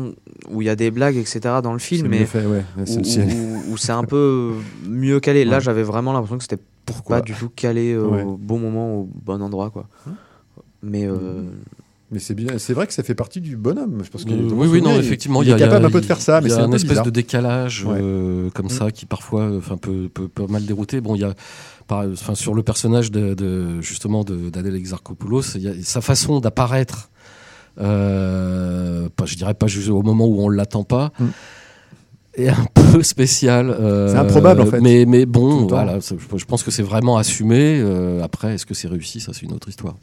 où il y a des blagues, etc. dans le film, mais fait, ouais. Où, où- où c'est un peu mieux calé. Là, Ouais. j'avais vraiment l'impression que c'était Pourquoi pas du tout calé euh, Ouais. au bon moment, au bon endroit, quoi. Mais euh, Mais c'est bien, c'est vrai que ça fait partie du bonhomme. Je pense que Euh, oui, oui, non, il- effectivement, il, y a- est capable y a- un peu de faire ça, mais c'est a un une peu espèce bizarre. de décalage Ouais. euh, comme Mm. ça qui parfois, euh, enfin, peut, peut, peut mal dérouter. Bon, il y a, enfin, sur le personnage de, de- justement d'Adèle Exarchopoulos, il y a sa façon d'apparaître. Euh, pas, je dirais pas juste au moment où on l'attend pas. Mm. est un peu spécial. euh, C'est improbable, en fait. Mais, bon, voilà, je, je pense que c'est vraiment assumé. euh, après, est-ce que c'est réussi? Ça, c'est une autre histoire.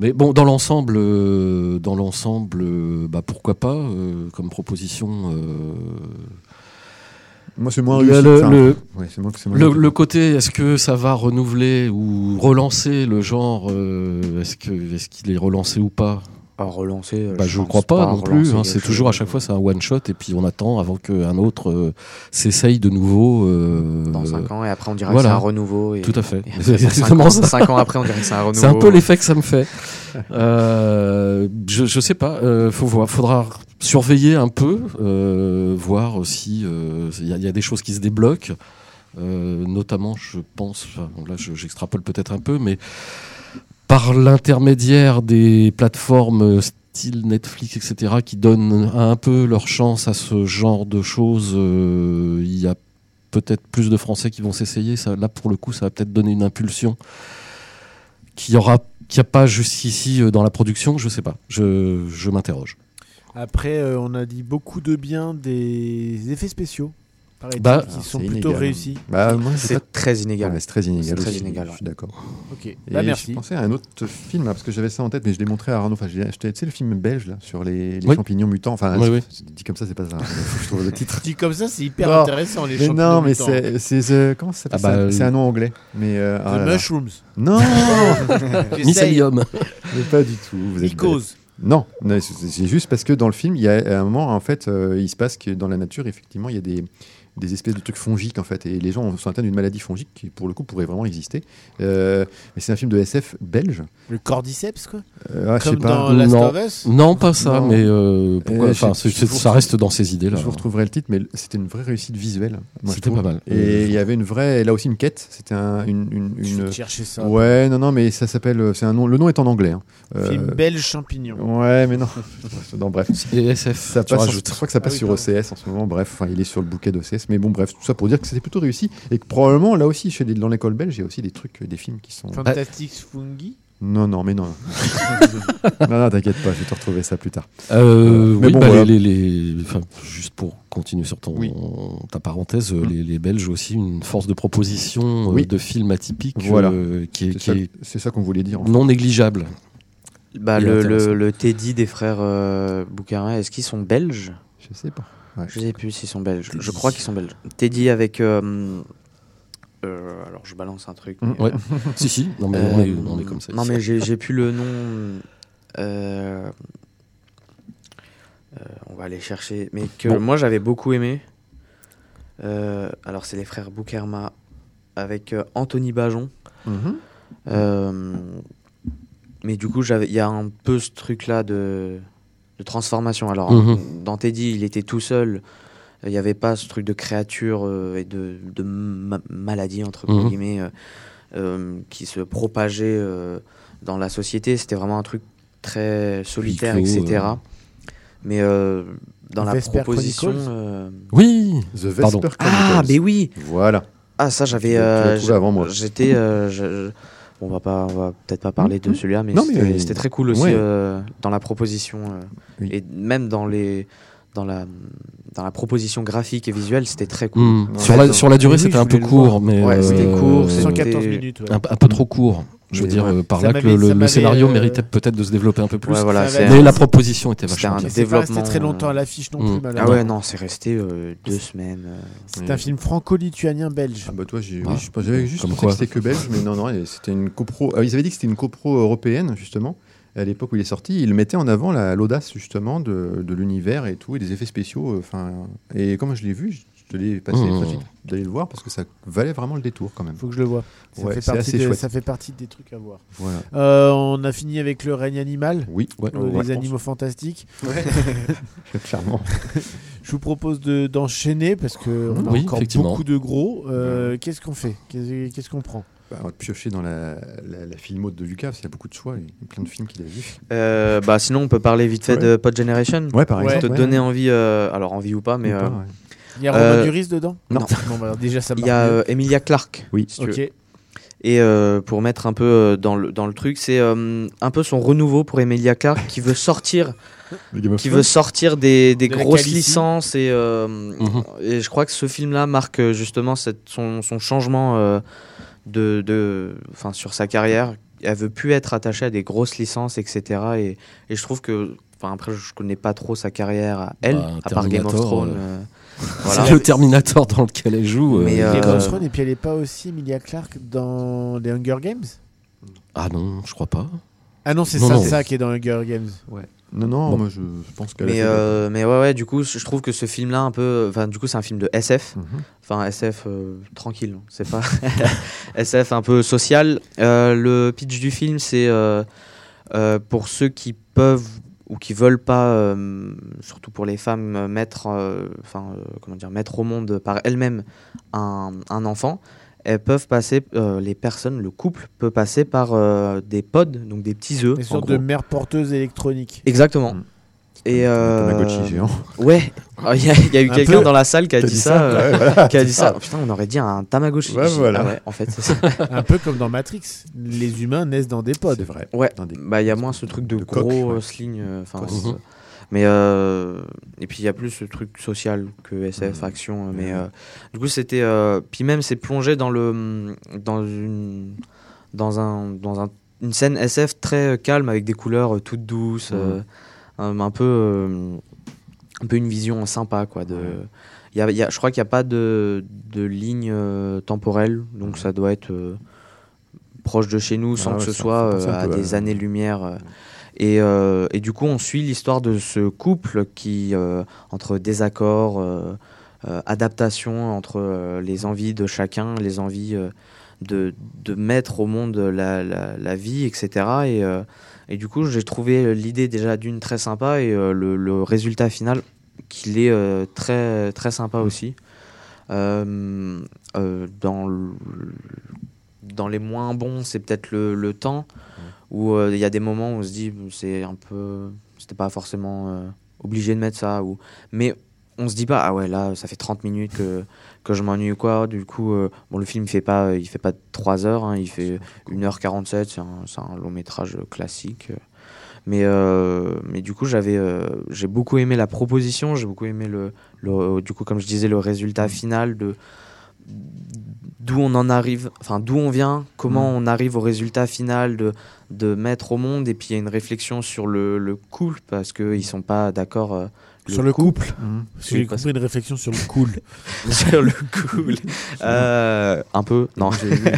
Mais bon, dans l'ensemble, euh, dans l'ensemble, euh, bah, pourquoi pas euh, comme proposition. Moi, c'est moins Le- réussi. le- le- ouais, c'est moins- c'est moins le, réussi. le côté, est-ce que ça va renouveler ou relancer le genre Est-ce que est-ce qu'il est relancé ou pas? Pas relancer. euh, bah, je ne crois pas, non plus. hein. C'est toujours à chaque fois c'est un one shot et puis on attend avant qu'un autre euh, s'essaye de nouveau. euh, Dans 5 ans, et après on dirait voilà. que c'est un renouveau. Et, Tout à fait. C'est exactement ans- ça. cinq ans après, on dirait que c'est un renouveau. C'est un peu l'effet que ça me fait. Euh, je, je sais pas. Faut voir. Faudra surveiller un peu, voir si il y, a- il y a des choses qui se débloquent. Notamment, je pense. enfin, bon, là, je- j'extrapole peut-être un peu, mais par l'intermédiaire des plateformes style Netflix, etc., qui donnent un peu leur chance à ce genre de choses, euh, il y a peut-être plus de Français qui vont s'essayer. Là, pour le coup, ça va peut-être donner une impulsion qui aura qu'il n'y a pas jusqu'ici euh, dans la production, je sais pas. Je, m'interroge. Après, euh, on a dit beaucoup de bien des effets spéciaux, paraît-il, Bah, qui sont plutôt inégal. réussis. Bah, C'est pas- très inégal. Ouais, c'est très inégal. C'est très inégal, Je suis d'accord. Ok, Et bah merci. je pensais à un autre film, là, parce que j'avais ça en tête, mais je l'ai montré à Arnaud. Enfin, acheté, tu sais, le film belge, là, sur les, les Oui. champignons mutants. Enfin, Oui, oui. dit comme ça, c'est pas ça. Faut que je trouve le titre. Dit comme ça, c'est hyper Non, intéressant les Mais champignons non, mais c'est. Comment ça s'appelle Ah bah, C'est un nom anglais. Mais. euh, ah The là là. Mushrooms. Non. Mycélium. mais Pas du tout. Vous êtes. Non, c'est juste parce que dans le film, il y a un moment, en fait, euh, il se passe que dans la nature, effectivement, il y a des, des espèces de trucs fongiques, en fait, et les gens sont atteints d'une maladie fongique qui, pour le coup, pourrait vraiment exister. Euh, mais c'est un film de SF belge. Le cordyceps, quoi. Euh, ah, Comme pas. dans Last Non. of Us. Non, pas ça, Non. mais euh, pourquoi Euh, enfin, je- c'est- je c'est- vous ça reste dans ces idées-là. Je vous retrouverai le titre, mais c'était une vraie réussite visuelle. C'était pas mal. Et il y avait une vraie, là aussi une quête. C'était un, une, Je chercher ça. Ouais, non, non, mais ça s'appelle. C'est un nom. Le nom est en anglais. hein. Euh, Film belge champignon. Ouais, mais non. non, bref. Et SF, Ça passe sur- je crois que ça passe Ah oui, sur. OCS en ce moment. Bref, enfin, il est sur le bouquet d'OCS. Mais bon, bref, tout ça pour dire que c'était plutôt réussi. Et que probablement, là aussi, chez les- dans l'école belge, il y a aussi des trucs, euh, des films qui sont. Fantastic Fungi. Non, non, mais non. non, non, t'inquiète pas, je vais te retrouver ça plus tard. Euh, mais oui, bon, bah, voilà. les, les- les- enfin, juste pour continuer sur ton, Oui. ta parenthèse, euh, Mm. les, les Belges ont aussi une force de proposition euh, Oui. de films atypiques Voilà. euh, qui est, C'est ça, est c'est ça qu'on voulait dire. en fait. non négligeable. Bah, le, le, le Teddy des frères euh, Boucarin, est-ce qu'ils sont belges? Je sais pas. Ouais. Je sais plus s'ils sont belges. Je crois qu'ils sont belges. Teddy avec. euh, euh, alors je balance un truc. Mm, mais, Ouais. si, si, non, mais on, euh, est, on est comme ça. Non mais j'ai plus le nom. euh, euh, on va aller chercher. Mais que Bon. moi j'avais beaucoup aimé. Euh, alors c'est les frères Boukerma avec euh, Anthony Bajon. Mhm. Euh, mais du coup, j'avais- il y a un peu ce truc-là de, de transformation. Alors, Mhm. dans Teddy, il était tout seul. Il n'y avait pas ce truc de créature euh, et de, de ma- maladie, entre Mhm. guillemets, euh, euh, qui se propageait euh, dans la société. C'était vraiment un truc très solitaire, etc. euh. Mais euh, dans la Vesper proposition... Euh, Oui, The Pardon. Vesper Ah, mais oui Voilà. Ah, ça, j'avais... Euh. J'étais... On va pas, on va peut-être pas parler de Mhm. celui-là, mais c'était très cool aussi ouais. euh, dans la proposition euh, Oui. et même dans les dans la dans la proposition graphique et visuelle, c'était très cool. Mm. Sur, la, non. sur la durée, Oui, c'était un peu court, mais Ouais, c'était euh, court, un, 114 c'était- minutes. ouais. un peu trop court. Je veux dire, ouais. euh, par Ça là que le, scénario euh, méritait peut-être de se développer un peu plus. Ouais, voilà, mais la proposition était vachement bien. C'est pas resté très longtemps à euh, l'affiche non Mm. plus, Ah malheureusement. ouais, non, c'est resté euh, deux semaines. euh. C'est un film franco-lituanien-belge. Ah bah toi, j'ai, Ah. oui, je- j'avais juste Comme pensé quoi. que c'était que belge, mais non, non, c'était une copro. ah, ils avaient dit que c'était une copro européenne, justement. À l'époque où il est sorti, ils mettaient en avant la- l'audace, justement, de, de l'univers et tout, et des effets spéciaux. Enfin, et comme je l'ai vu, je te l'ai passé Mmh. facile d'aller le voir parce que ça valait vraiment le détour quand même. Faut que je le vois. Ça, Ouais, fait partie assez de- chouette. ça fait partie des trucs à voir. Voilà. Euh, on a fini avec le règne animal. Oui, ouais, euh, ouais, les animaux fantastiques. clairement. Je vous propose de- d'enchaîner parce que on a Oui, encore beaucoup de gros. Euh, Qu'est-ce qu'on fait? Qu'est-ce qu'on prend? Bah, on va piocher dans la, la, la filmo de Lucas, parce qu'il y a beaucoup de choix, il y a plein de films qu'il a vus. Euh, bah sinon, on peut parler vite fait Ouais. de Pod Generation. Ouais, par Ouais. exemple. Te ouais. donner envie, euh, alors envie ou pas, mais Ou pas, euh, ouais. Il y a Romain Euh, Duris dedans non. Bon, bah, déjà ça il y a euh, Emilia Clarke. Oui. si tu veux. Et euh, pour mettre un peu euh, dans le, dans le truc, c'est euh, un peu son renouveau pour Emilia Clarke qui veut sortir, qui veut sortir des, des De grosses licences. Et, euh, Mhm. et je crois que ce film-là marque justement cette, son, son changement euh, de, de, enfin, sur sa carrière. Elle veut plus être attachée à des grosses licences, etc. Et, et je trouve que. Enfin, après, je connais pas trop sa carrière à elle, Bah, à part Game of Thrones. Voilà. C'est le Terminator dans lequel elle joue. euh, Mais, euh, et puis elle est pas aussi Emilia Clarke dans les Hunger Games Ah non, je crois pas. Ah non, c'est Non, ça, non. ça qui est dans Hunger Games. Non, non, Bon. moi je, pense qu'elle Mais, euh, mais ouais, ouais, du coup, je trouve que ce film-là, un peu. Enfin, du coup, c'est un film de SF. Mhm. Enfin, SF euh, tranquille, hein, c'est pas. SF un peu social. Euh, le pitch du film, c'est euh, euh, pour ceux qui peuvent ou qui veulent pas, euh, surtout pour les femmes, mettre, euh, enfin, euh, comment dire, mettre au monde par elles-mêmes un, un enfant. Elles peuvent passer, euh, les personnes, le couple peut passer par euh, des pods, donc des petits œufs. Une en sorte de gros. mère porteuse électronique. Exactement. Mm. Et euh, Tamagotchi géant. Ouais, Ah, il y, a- il y a eu Un quelqu'un dans la salle qui a dit, ça. euh, Ouais, voilà, qui a dit ça. Oh, putain, on aurait dit un Tamagotchi. Ouais, voilà. Ah ouais, en fait, c'est ça. un peu comme dans Matrix. Les humains naissent dans des pods. C'est vrai. Ouais, des- bah il y a moins ce truc de, de coque, gros ouais. euh, sling. euh, enfin, Coque. mais et puis il y a plus ce truc social que SF Mhm. action. Mais du coup c'était puis même c'est plongé dans le dans une dans un dans un une scène SF très calme avec des couleurs toutes douces, un, un peu euh, un peu une vision sympa quoi de. Il y a, y a- je crois qu'il n'y a pas de, de ligne euh, temporelle, donc ça doit être euh, proche de chez nous sans Ah que ce soit euh, à des années-lumière. euh. Et, euh, et du coup, on suit l'histoire de ce couple qui, euh, entre désaccords, euh, euh, adaptation entre euh, les envies de chacun, les envies euh, de, de mettre au monde la, la, la vie, etc. Et, euh, et du coup, j'ai trouvé l'idée déjà d'une très sympa et euh, le, le résultat final qu'il est euh, très, très sympa aussi. Euh, euh, dans, le- dans les moins bons, c'est peut-être le, le temps où euh, il y a des moments où on se dit c'est un peu. C'était pas forcément euh, obligé de mettre ça. Ou, mais on se dit pas, ah ouais, là, ça fait 30 minutes que, que je m'ennuie ou quoi. Du coup, euh, bon, le film il fait pas, il fait pas 3 heures, hein, il fait 1h47, c'est un, c'est un long métrage classique. Mais, euh, mais du coup, j'avais, euh, j'ai beaucoup aimé la proposition, j'ai beaucoup aimé le, le, du coup, comme je disais, le résultat final de d'où on en arrive, enfin d'où on vient, comment on arrive au résultat final de, de mettre au monde, et puis il y a une réflexion sur le, le couple parce qu'ils sont pas d'accord. Euh, Sur le couple. Parce que j'ai compris une réflexion sur le cool. sur le cool. Euh, un peu, non.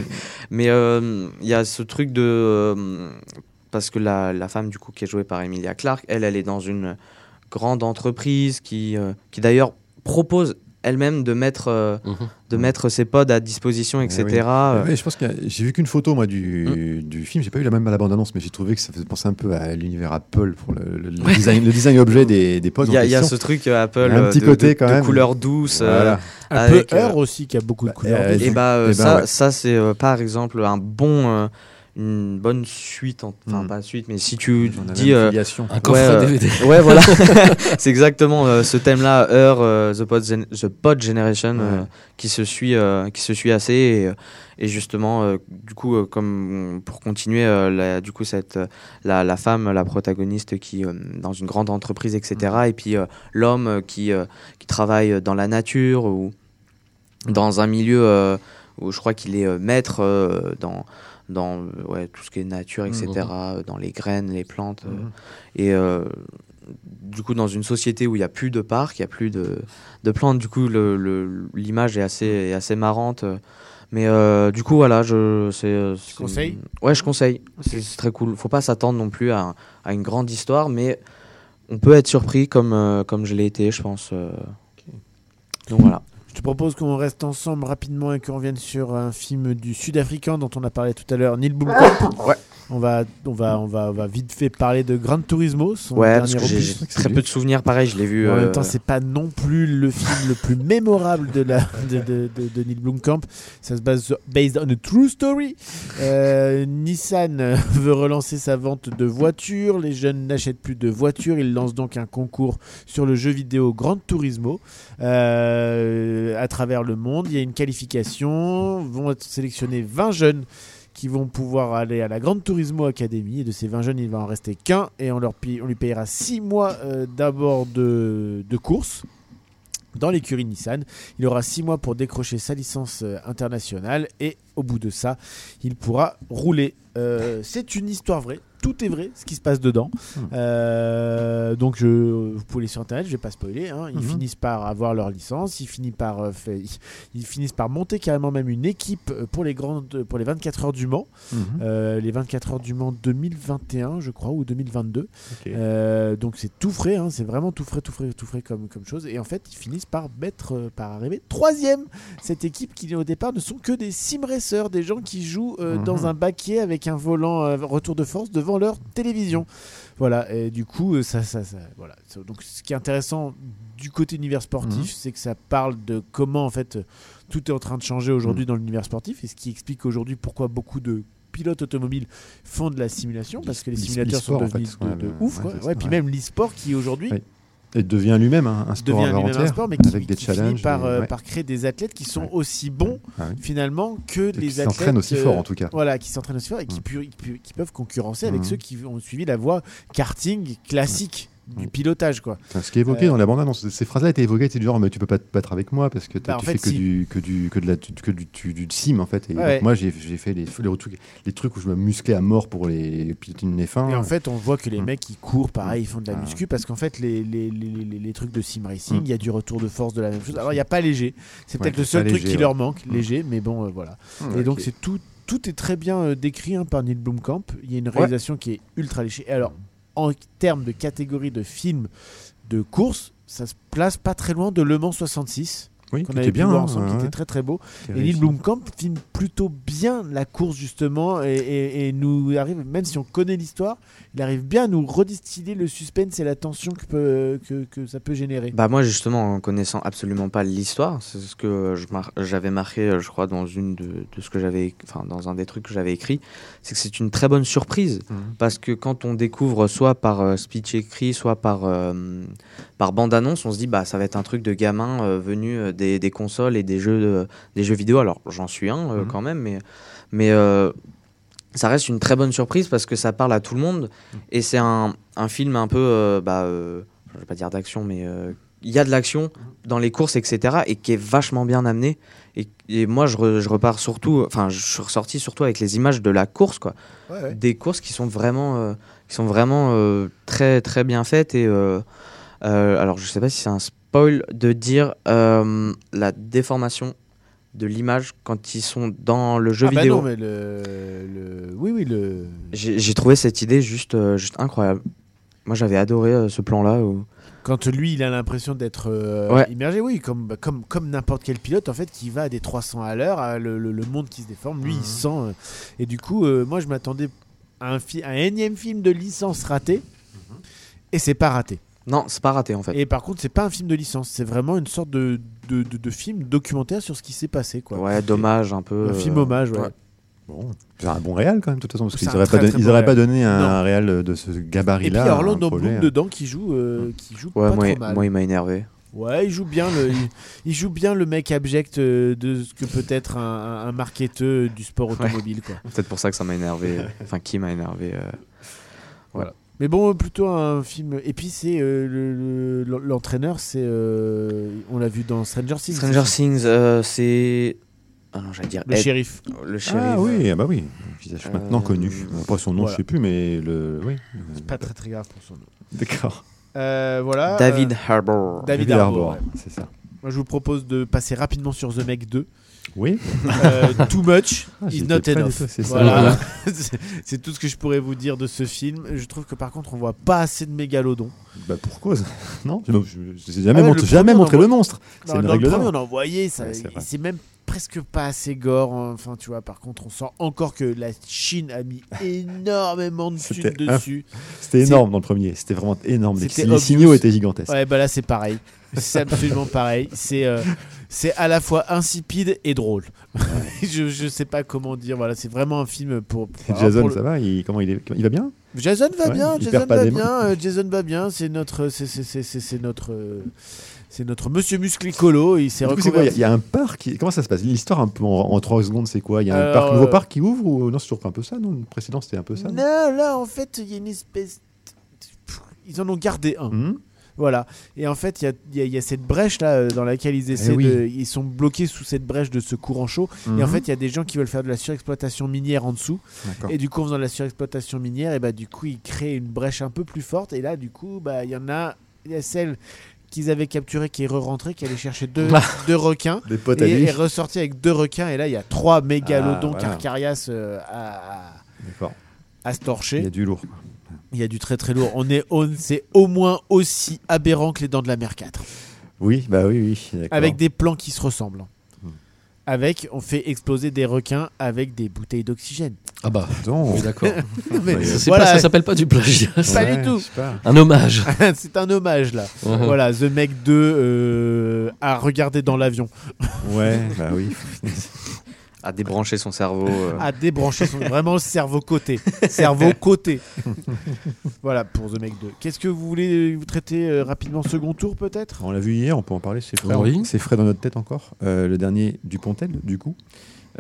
Mais euh, il y a ce truc de. euh, parce que la, la femme, du coup, qui est jouée par Emilia Clarke, elle, elle est dans une grande entreprise qui, euh, qui d'ailleurs propose elle-même de mettre, euh, Mhm. de mettre ses pods à disposition, etc. Eh oui. Euh, Ouais, je pense que j'ai vu qu'une photo moi du, du film. J'ai pas eu la même à la bande annonce, mais j'ai trouvé que ça faisait penser un peu à l'univers Apple pour le, le- le design, le design objet des, des pods. Il y, a- y ce truc euh, Apple un euh, petit de, côté de- quand de même. couleurs douces. euh, Voilà. Un avec, peu euh, Heure aussi qui a beaucoup de couleurs. euh, dessus. Et bah, euh, Eh ça, ouais. ça c'est euh, par exemple un bon, euh, une bonne suite, en- enfin Mm. pas suite, mais si tu On dis euh. Un coffret Ouais, euh, DVD. Ouais, voilà. c'est exactement euh, ce thème-là, Heure, euh, The, Pod Gen- The Pod Generation, euh, Ouais. qui se suit, euh, qui se suit assez. Et, euh, et justement, euh, du coup, euh, comme pour continuer, euh, la, du coup, cette euh, la, la femme, la protagoniste, qui euh, dans une grande entreprise, etc. Et puis euh, l'homme euh, qui euh, qui travaille dans la nature ou dans un milieu euh, où je crois qu'il est euh, maître euh, dans dans euh, ouais, tout ce qui est nature, etc. euh, Dans les graines, les plantes. euh, et du coup, dans une société où il n'y a plus de parcs, il n'y a plus de, de plantes, du coup, le- le- l'image est assez, est assez marrante. Mais euh, du coup, voilà, je. c'est- conseilles Ouais, je conseille. C'est c'est très cool. Faut pas s'attendre non plus à, à une grande histoire, mais on peut être surpris comme, euh, comme je l'ai été, je pense. euh. Donc voilà. Je te propose qu'on reste ensemble rapidement et qu'on revienne sur un film du Sud-Africain dont on a parlé tout à l'heure, Neil Blomkamp. Ouais. On va, on va, on va, on va vite fait parler de Gran Turismo, son Ouais, parce que j'ai très peu de souvenirs. Pareil, je l'ai vu. En euh, même temps, c'est pas non plus le film le plus mémorable de, la, de, de, de, de Neil Blomkamp. Ça se base sur- based on a true story. Euh, Nissan euh, veut relancer sa vente de voitures. Les jeunes n'achètent plus de voitures. Ils lancent donc un concours sur le jeu vidéo Gran Turismo euh, à travers le monde. Il y a une qualification. Vont être sélectionnés 20 jeunes vont pouvoir aller à la Grande Turismo Academy. Et de ces 20 jeunes, il va en rester qu'un. Et on, leur paye- on lui payera 6 mois euh, d'abord de, de course dans l'écurie Nissan. Il aura 6 mois pour décrocher sa licence euh, internationale. Et au bout de ça, il pourra rouler. Euh, C'est une histoire vraie. Tout est vrai, ce qui se passe dedans. Euh, donc, je, vous pouvez aller sur internet, je vais pas spoiler. hein. Ils Mhm. finissent par avoir leur licence, ils finissent par, euh, fait- ils, finissent par monter carrément même une équipe euh, pour les grandes, pour les 24 heures du Mans. Euh, les 24 heures du Mans 2021, je crois, ou 2022. Ok. Euh, donc c'est tout frais, hein, c'est vraiment tout frais, tout frais, tout frais comme, comme chose. Et en fait, ils finissent par mettre, par arriver troisième. Cette équipe qui au départ ne sont que des sim racers, des gens qui jouent dans un baquet avec un volant retour de force devant leur télévision. Voilà. Et du coup, euh, ça, ça, ça, voilà. Donc ce qui est intéressant du côté univers sportif, Mhm. c'est que ça parle de comment en fait tout est en train de changer aujourd'hui dans l'univers sportif et ce qui explique aujourd'hui pourquoi beaucoup de pilotes automobiles font de la simulation parce que les L'e- simulateurs sont en devenus fait, de, ouf. ouais, quoi. Ouais, puis même l'e-sport qui aujourd'hui. Et devient lui-même un, un sport devient un sport, mais qui, avec des qui finit challenges. par, et- euh, ouais. par créer des athlètes qui sont Ouais. aussi bons Ah finalement que Et les qui athlètes s'entraînent aussi euh, fort, en tout cas. Voilà, qui s'entraînent aussi fort et qui, Mm. pu- qui qui peuvent concurrencer avec Mhm. ceux qui ont suivi la voie karting classique du pilotage quoi. Ce qui est évoqué Euh, dans la bande-annonce, ces phrases-là étaient évoquées, c'est du genre, mais tu peux pas te battre avec moi parce que Bah, tu fait, fais que si. du que du que de la que du, du, du sim en fait. Et Ouais. donc, moi, j'ai j'ai fait les, les trucs les trucs où je me musclais à mort pour les piloter une F1. Et en fait, on voit que les Mm. mecs ils courent pareil, ils font de la Ah. muscu parce qu'en fait, les, les, les, les- trucs de sim racing, Mm. il y a du retour de force de la même chose. Alors, il n'y a pas léger, c'est Ouais, peut-être le seul truc léger, qui ouais. leur manque, Mm. léger, mais bon, euh, voilà. Et donc, c'est tout, tout est très bien euh, décrit hein, par Neil Blomkamp. Il y a une réalisation qui est ultra léchée. Et alors, en termes de catégorie de films de course, ça se place pas très loin de Le Mans 66. Oui, qu'on qui avait était pu bien, voir hein, ensemble, qui était très très beau. Et a Neil. Blomkamp filme plutôt bien la course justement et, et- et nous arrive, même si on connaît l'histoire, il arrive bien à nous redistiller le suspense et la tension que, peut, que, que ça peut générer. Bah moi justement en connaissant absolument pas l'histoire, c'est ce que mar- j'avais marqué je crois dans une de, de ce que j'avais enfin dans un des trucs que j'avais écrit, c'est que c'est une très bonne surprise Mhm. parce que quand on découvre soit par euh, speech écrit, soit par euh, par bande annonce, on se dit bah ça va être un truc de gamin euh, venu euh, des, des consoles et des jeux de- des jeux vidéo. Alors j'en suis un euh, Mhm. quand même mais mais euh, ça reste une très bonne surprise parce que ça parle à tout le monde et c'est un, un film un peu euh, bah je vais pas dire d'action mais il y a de l'action dans les courses etc et qui est vachement bien amené et, et moi je, re- je repars surtout enfin je suis ressorti surtout avec les images de la course quoi Ouais, ouais. des courses qui sont vraiment euh, qui sont vraiment euh, très très bien faites et euh, alors je sais pas si c'est un spoil de dire euh, la déformation de l'image quand ils sont dans le jeu Ah bah vidéo non, mais le, le- oui, oui, le. j'ai trouvé cette idée juste, euh, juste incroyable. Moi, j'avais adoré euh, ce plan-là. où- Quand lui, il a l'impression d'être euh, Ouais. immergé, oui, comme, bah, comme, comme n'importe quel pilote, en fait, qui va à des 300 à l'heure, à le, le- le monde qui se déforme, lui, il sent. euh, et du coup, moi, je m'attendais à un, un énième film de licence raté, et c'est pas raté. Non, c'est pas raté en fait. Et par contre, c'est pas un film de licence, c'est vraiment une sorte de, de, de- de film documentaire sur ce qui s'est passé, quoi. Ouais, dommage un peu. Un film hommage, ouais. ouais. Bon, c'est un bon réal quand même, de toute façon, parce qu'ils n'auraient pas, don- bon donné un, Non. réal de ce Et puis gabarit-là. Orlando Bloom Paulet. dedans qui joue, euh, qui joue Ouais, pas moi, trop il- mal. moi, il m'a énervé. Ouais, il joue bien le, il, il joue bien le mec abject euh, de ce que peut être un, un, marketeur du sport automobile, quoi. Peut-être pour ça que ça m'a énervé. Enfin, qui m'a énervé. euh, Voilà. Mais bon, plutôt un film. Et puis c'est euh, le- le- l'entraîneur, c'est euh, on l'a vu dans Stranger Things. Stranger Things, euh, c'est. Ah non, j'allais dire. Le Ed- shérif. Le shérif. Ah oui, ah bah oui, un visage maintenant Euh, connu. Pas son nom, voilà. je sais plus, mais le. Oui. C'est pas très très grave pour son nom. D'accord. Euh, voilà. David Harbour. David David Harbour. Harbour, ouais. c'est ça. Moi, je vous propose de passer rapidement sur The Meg 2. Oui. Euh, too much Ah, is not enough. c'est. Voilà. Tout ce que je pourrais vous dire de ce film. Je trouve que par contre, on voit pas assez de mégalodon. Bah pour cause. Non Je je- je n'ai jamais, Ah ouais, montré, le jamais montré monstre. C'est une règle premier, on en voyait, ça, Ouais, c'est même presque pas assez gore. hein. Enfin, tu vois, par contre, on sent encore que la Chine a mis énormément de thunes dessus. C'était énorme dans le premier. C'était vraiment énorme. Les, signaux étaient gigantesques. Ouais, bah là, c'est pareil. C'est absolument pareil. C'est euh, c'est à la fois insipide et drôle. je, je sais pas comment dire. Voilà, c'est vraiment un film pour. pour- Jason, pour le- ça va? Il, Comment il, est, il va bien? Jason va Ouais, bien, Jason va bien, euh, Jason va bien. C'est notre, c'est notre, euh, c'est notre Monsieur Musclé Colo. Il s'est Il y a- y, un parc. qui- Comment ça se passe? L'histoire un peu en, 3 secondes, c'est quoi? Il y a un Alors, parc, nouveau euh, parc qui ouvre ou non C'est toujours un peu ça, non? Le précédent, c'était un peu ça. Non, non là, en fait, il y a une espèce. Ils en ont gardé un. Mhm. Voilà. Et en fait, il y a, y y cette brèche là euh, dans laquelle ils essaient Eh oui. de. Ils sont bloqués sous cette brèche de ce courant chaud. Et en Mhm. fait, il y a des gens qui veulent faire de la surexploitation minière en dessous. Et du coup, en faisant de la surexploitation minière, et bah, du coup, ils créent une brèche un peu plus forte. Et là, du coup, bah, il y en a. Il y a celle qu'ils avaient capturée qui est re-rentrée, qui allait chercher deux, deux requins. Des potes à Et lui. est ressorti avec deux requins. Et là, il y a trois mégalodons Ah, voilà. carcarias euh, à, à, D'accord. à se torcher. Il y a du lourd. Il y a du très très lourd. On est, on, c'est au moins aussi aberrant que les dents de la mer 4. Oui, bah oui, oui. d'accord. Avec des plans qui se ressemblent. Avec, on fait exploser des requins avec des bouteilles d'oxygène. Ah bah, oui, d'accord. Ça, c'est voilà, pas- ça s'appelle pas du plagiat. pas du tout. pas. Un hommage. c'est un hommage là. Voilà, The Meg 2 euh, à regarder dans l'avion, Ouais, bah oui. À débrancher son cerveau. euh. à débrancher son vraiment cerveau côté, cerveau côté. voilà pour The Meg 2. Qu'est-ce que vous voulez vous traiter euh, rapidement second tour peut-être? On l'a vu hier, on peut en parler, c'est frais, Oui. c'est frais dans notre tête encore. Euh, le dernier Dupontel, du coup.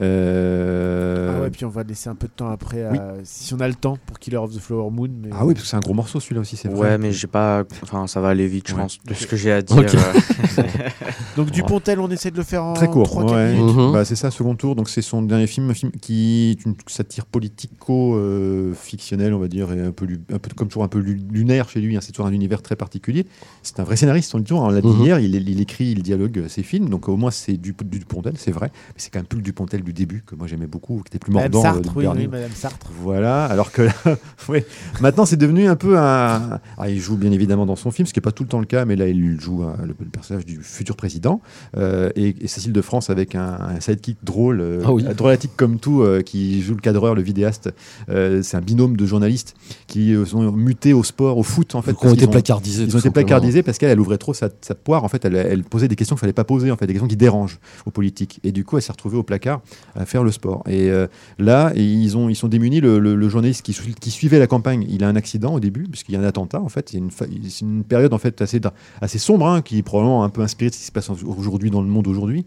Euh, Ah ouais, puis on va laisser un peu de temps après, à- si on a le temps, pour Killer of the Flower Moon. Mais... Ah oui, parce que c'est un gros morceau celui-là aussi, c'est vrai. Ouais, mais j'ai pas. Enfin, ça va aller vite, je Ouais. pense. De ce que j'ai à dire. Ok. euh, Donc Dupontel, on essaie de le faire en Très court, 3-4 ouais. minutes. Mhm. Bah, c'est ça, second tour. Donc c'est son dernier film, un film qui est une satire politico-fictionnelle, on va dire, et un peu, lu- un peu comme toujours un peu lu- lunaire chez lui. hein. C'est toujours un univers très particulier. C'est un vrai scénariste, on le dit. On l'a dit Mhm. hier. Il, il écrit, il dialogue euh, ses films. Donc au moins c'est du, du Dupontel, c'est vrai. Mais c'est quand même plus le Dupontel du début que moi j'aimais beaucoup, qui était plus Madame mordant. euh, Sartre, oui, Madame Sartre. Voilà, alors que là, ouais, maintenant c'est devenu un peu un. Il joue bien évidemment dans son film, ce qui n'est pas tout le temps le cas, mais là il joue un- le, le personnage du futur président euh, et, et Cécile de France avec un, un sidekick drôle, euh, Ah oui. drôlatique comme tout, euh, qui joue le cadreur, le vidéaste. Euh, c'est un binôme de journalistes qui euh, sont mutés au sport, au foot en fait. Qui ont été placardisés. Ils ont été placardisés parce qu'elle elle ouvrait trop sa, sa poire. En fait, elle, elle posait des questions qu'il fallait pas poser, en fait, des questions qui dérangent aux politiques. Et du coup, elle s'est retrouvée au placard à faire le sport. Et euh, là, ils, ont, ils sont démunis. Le, le- le journaliste qui, qui suivait la campagne, il a un accident au début, puisqu'il y a un attentat. En fait, c'est une période en fait assez, assez sombre, hein, qui est probablement un peu inspirée de ce qui se passe aujourd'hui dans le monde aujourd'hui.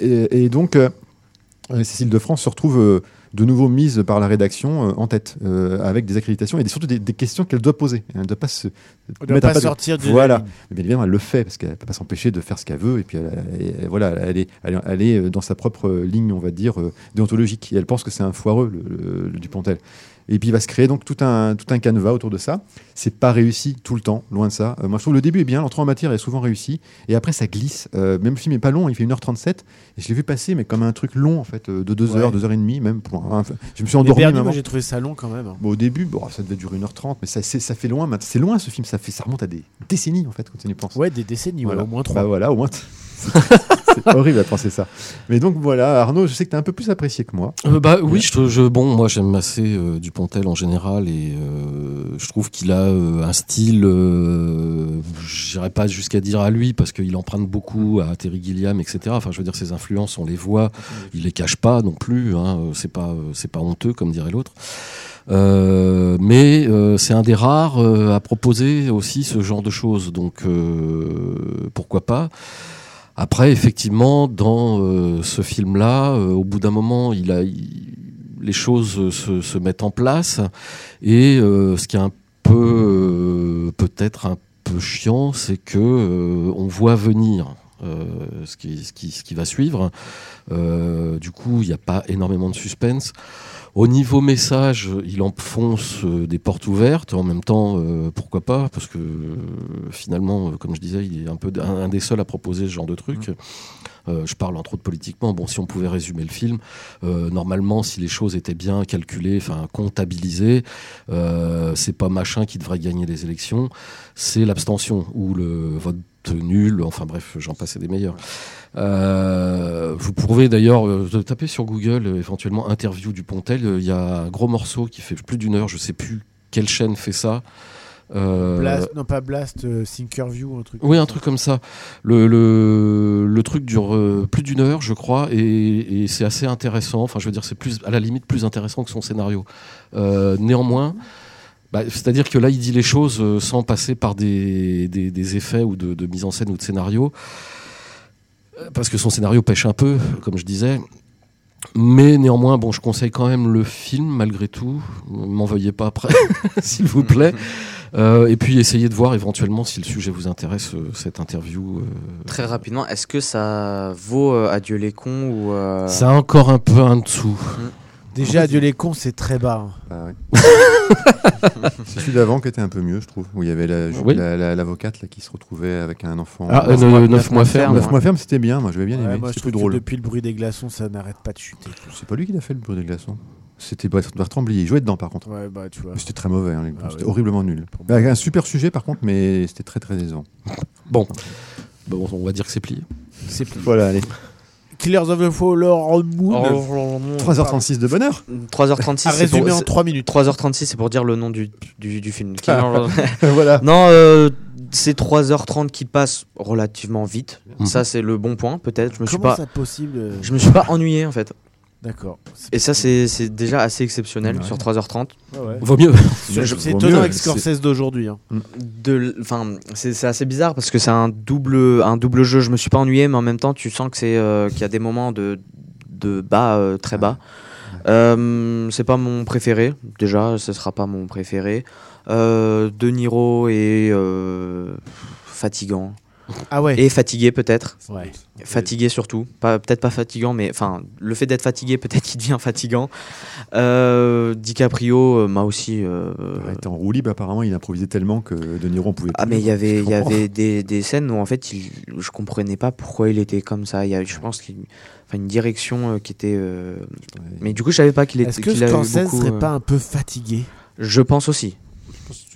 Et, donc, euh, Cécile de France se retrouve euh, de nouveau mise par la rédaction euh, en tête, euh, avec des accréditations et des- surtout des, des questions qu'elle doit poser. Elle ne doit pas se doit mettre pas pas sortir de Voilà. Mais bien évidemment, elle le fait parce qu'elle ne peut pas s'empêcher de faire ce qu'elle veut. Et puis, elle, elle- elle- voilà, elle est, elle, euh, dans sa propre ligne, on va dire, déontologique. Et elle pense que c'est un foireux, le, le- le Dupontel. Et puis, il va se créer donc tout un, tout un canevas autour de ça. C'est pas réussi tout le temps, loin de ça. Euh, moi, je trouve le début est bien, l'entrée en matière est souvent réussi. Et après, ça glisse. Euh, même le film est pas long, il fait 1h37. Et je l'ai vu passer, mais comme un truc long, en fait, euh, de 2 Ouais. heures, 2h30, même. Pour un- je me suis endormi. Bernier, même moi j'ai trouvé ça long quand même. hein. Bon, au début, bon, ça devait durer 1h30, mais ça, ça fait loin. C'est loin ce film, ça, fait, ça remonte à des décennies en fait quand on y pense. Ouais, des décennies, ouais, Voilà. au moins Bah trois. voilà, au moins. c'est horrible à penser ça. Mais donc voilà, Arnaud, je sais que tu as un peu plus apprécié que moi. Euh, bah oui, je, bon, moi j'aime assez euh, Dupontel en général et euh, je trouve qu'il a un style, j'irai pas jusqu'à dire à lui parce qu'il emprunte beaucoup à Terry Gilliam, etc. Enfin, je veux dire, ses influences, on les voit, il les cache pas non plus. Hein, c'est pas, c'est pas honteux comme dirait l'autre. Mais c'est un des rares à proposer aussi ce genre de choses, donc pourquoi pas? Après, effectivement, dans euh, ce film-là, euh, au bout d'un moment, il a, il- les choses se, se mettent en place. Et euh, ce qui est un peu, euh, peut-être un peu chiant, c'est que euh, on voit venir. euh, ce, qui, ce, qui, ce qui va suivre. Du coup, il n'y a pas énormément de suspense. Au niveau message, il enfonce euh, des portes ouvertes. En même temps, euh, pourquoi pas? Parce que euh, finalement, comme je disais, il est un peu un, un des seuls à proposer ce genre de truc. Euh, je parle entre autres politiquement. Bon, si on pouvait résumer le film, euh, normalement, si les choses étaient bien calculées, enfin comptabilisées, euh, c'est pas machin qui devrait gagner les élections, c'est l'abstention ou le vote nul. Enfin bref, j'en passais des meilleurs. Euh, vous pouvez d'ailleurs euh, taper sur Google euh, éventuellement interview du Pontel. Il y a un gros morceau qui fait plus d'une heure. Je sais plus quelle chaîne fait ça. Blast, non pas Blast, Thinkerview, un truc. oui, un truc comme ça. Le, le, le truc dure plus d'une heure, je crois, et, et c'est assez intéressant. Enfin, je veux dire, c'est plus, à la limite plus intéressant que son scénario. Néanmoins, bah, c'est-à-dire que là, il dit les choses euh, sans passer par des, des, des effets ou de, de mise en scène ou de scénario, Euh, parce que son scénario pêche un peu, comme je disais. Mais néanmoins, bon, je conseille quand même le film malgré tout. M'en veuillez pas après, s'il vous plaît. Euh, et puis essayez de voir éventuellement si le sujet vous intéresse euh, cette interview. euh, Très rapidement, est-ce que ça vaut Adieu les cons ou euh, C'est encore un peu en dessous. Déjà, Adieu les cons, c'est très bas. hein. Bah ouais. c'est celui d'avant qui était un peu mieux, je trouve. Où il y avait la- Oui. la- la- l'avocate là, qui se retrouvait avec un enfant. Ah, Neuf euh, mois- neuf neuf mois ferme. Neuf mois ferme, c'était bien. Moi, j'avais bien Ouais, aimé. moi, je C'était trouve plus que drôle. depuis le bruit des glaçons, ça n'arrête pas de chuter. C'est pas lui qui l'a fait le bruit des glaçons. C'était Bert- Bertrand Blier. Il jouait dedans, par contre. Ouais, bah tu vois. Mais C'était très mauvais. hein, les- Ah c'était ouais. horriblement nul. Pour moi. Avec un super sujet, par contre, mais c'était très très décevant. Bon. Bon, on va dire que c'est plié. C'est plus. Voilà, allez. Killers of the Flower Moon. 3h36 de bonheur. 3h36 À c'est pour- résumer en c'est- 3 minutes. 3h36 c'est pour dire le nom du, du, du film. voilà. non, euh, c'est 3h30 qui passent relativement vite. Mhm. Ça c'est le bon point peut-être. Je me suis Comment pas, ça possible euh, je me suis pas ennuyé en fait. D'accord. Et ça c'est déjà assez exceptionnel Ouais. sur 3h30. Ouais, ouais. Vaut mieux. C'est étonnant avec Scorsese d'aujourd'hui. hein. enfin c'est assez bizarre parce que c'est un double un double jeu je me suis pas ennuyé mais en même temps tu sens que c'est euh, qu'il y a des moments de de bas euh, très bas Euh, c'est pas mon préféré déjà ce sera pas mon préféré Euh, De Niro est euh, fatigant Ah ouais. et fatigué peut-être Ouais. fatigué surtout pas peut-être pas fatigant mais enfin le fait d'être fatigué peut-être qu'il devient fatigant Euh, DiCaprio euh, m'a aussi euh, Il était en roue libre, apparemment, il improvisait tellement que De Niro, on pouvait Ah mais il y avait, y avait des, des scènes où en fait il, je comprenais pas pourquoi il était comme ça. Il y a, je pense qu'il enfin une direction euh, qui était. euh, Mais du coup je savais pas qu'il était. Est-ce que avait Scorsese serait pas un peu fatigué? Je pense aussi.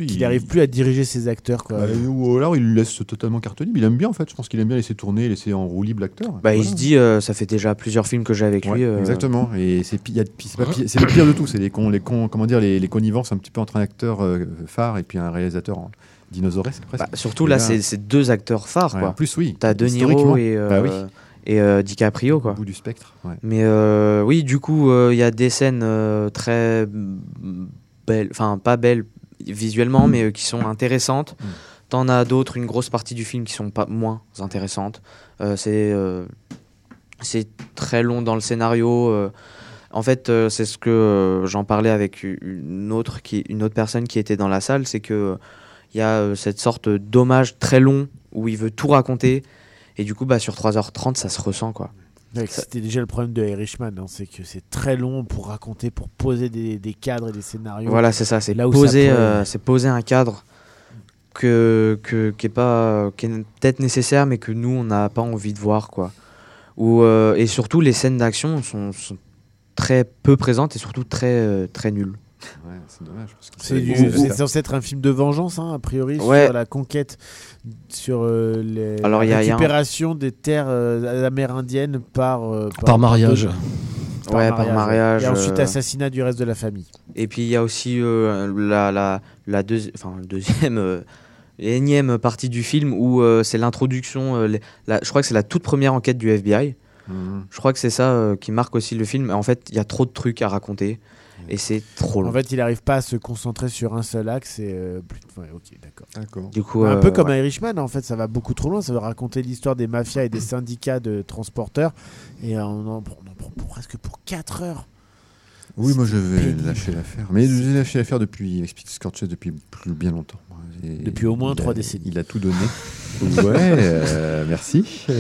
Qu'il n'arrive plus à diriger ses acteurs quoi. Bah, ou alors il laisse totalement carte libre. Il aime bien en fait. Je pense qu'il aime bien laisser tourner, laisser en roue libre l'acteur. Bah il se dit, euh, ça fait déjà plusieurs films que j'ai avec Ouais, lui. euh, Exactement. Et c'est pi- pi- le pire de tout. C'est les cons, les cons, comment dire, les, les connivences un petit peu entre un acteur euh, phare et puis un réalisateur en- dinosauresque presque. bah, surtout Et là, c'est deux acteurs phares ouais, quoi. en plus oui. T'as De Niro et, euh, Bah oui. et euh, DiCaprio quoi. Au bout du spectre. ouais. Mais euh, oui, du coup, il y a des scènes très belles, enfin pas belles visuellement, mais euh, qui sont intéressantes. Mm. T'en as d'autres, une grosse partie du film qui sont pas moins intéressantes. Euh, c'est euh, c'est très long dans le scénario. en fait, euh, c'est ce que euh, j'en parlais avec une autre qui, une autre personne qui était dans la salle, c'est que il y a cette sorte d'hommage très long où il veut tout raconter. Et du coup, bah, sur 3h30, ça se ressent, quoi. C'était déjà le problème de Irishman, hein, c'est que c'est très long pour raconter, pour poser des, des cadres et des scénarios. Voilà, c'est ça. C'est Là où ça poser, peut- euh, c'est poser un cadre que, que, qui est pas, qui est peut-être nécessaire, mais que nous on n'a pas envie de voir, quoi. Ou euh, et surtout les scènes d'action sont, sont très peu présentes et surtout très euh, très nulles. Ouais, c'est dommage. censé être un film de vengeance, hein, a priori, Ouais. sur la conquête, sur euh, les, Alors, la un- récupération des terres euh, amérindiennes par, euh, Par mariage. par ouais, par mariage. Et ensuite euh, assassinat du reste de la famille. Et puis il y a aussi euh, la, la, la deuxi- enfin, le deuxième, euh, énième partie du film où euh, c'est l'introduction. euh, les- la- je crois que c'est la toute première enquête du FBI. Mhm. Je crois que c'est ça euh, qui marque aussi le film. En fait, il y a trop de trucs à raconter et c'est trop long. En fait, il n'arrive pas à se concentrer sur un seul axe. Et, euh, plus... ouais, ok, d'accord. Du coup, un euh, peu comme ouais. Irishman, en fait, ça va beaucoup trop loin. Ça veut raconter l'histoire des mafias et des syndicats de transporteurs. Et euh, on en, prend- on en prend pour- presque pour 4 heures. Oui, moi je vais pénible. lâcher l'affaire. Mais j'ai lâché l'affaire depuis, explique Scorsese depuis plus bien longtemps. Depuis au moins trois décennies. Il a tout donné. ouais, euh, merci.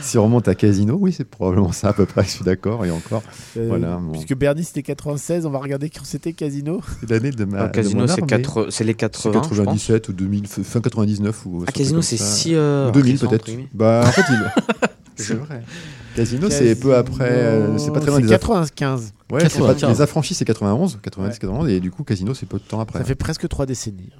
Si on remonte à Casino, oui, c'est probablement ça à peu près, je suis d'accord. Et encore, Euh, Voilà, bon. Puisque Bernie c'était 96, on va regarder quand c'était Casino. c'est l'année de ma. Ah, Casino, c'est c'est les C'est 80. je pense. 97 ou 2000, fin 99 ou. Ah, Casino, c'est ça. si. euh, Ou 2000 récent, peut-être. Bah, en fait, il. c'est vrai. Casino, c'est peu après. euh, c'est pas très loin C'est des. aff- 95. Ouais, c'est pas- 95. les affranchis, c'est 91, 90, Ouais. 91, et du coup, Casino, c'est peu de temps après. Ça fait presque 3 décennies.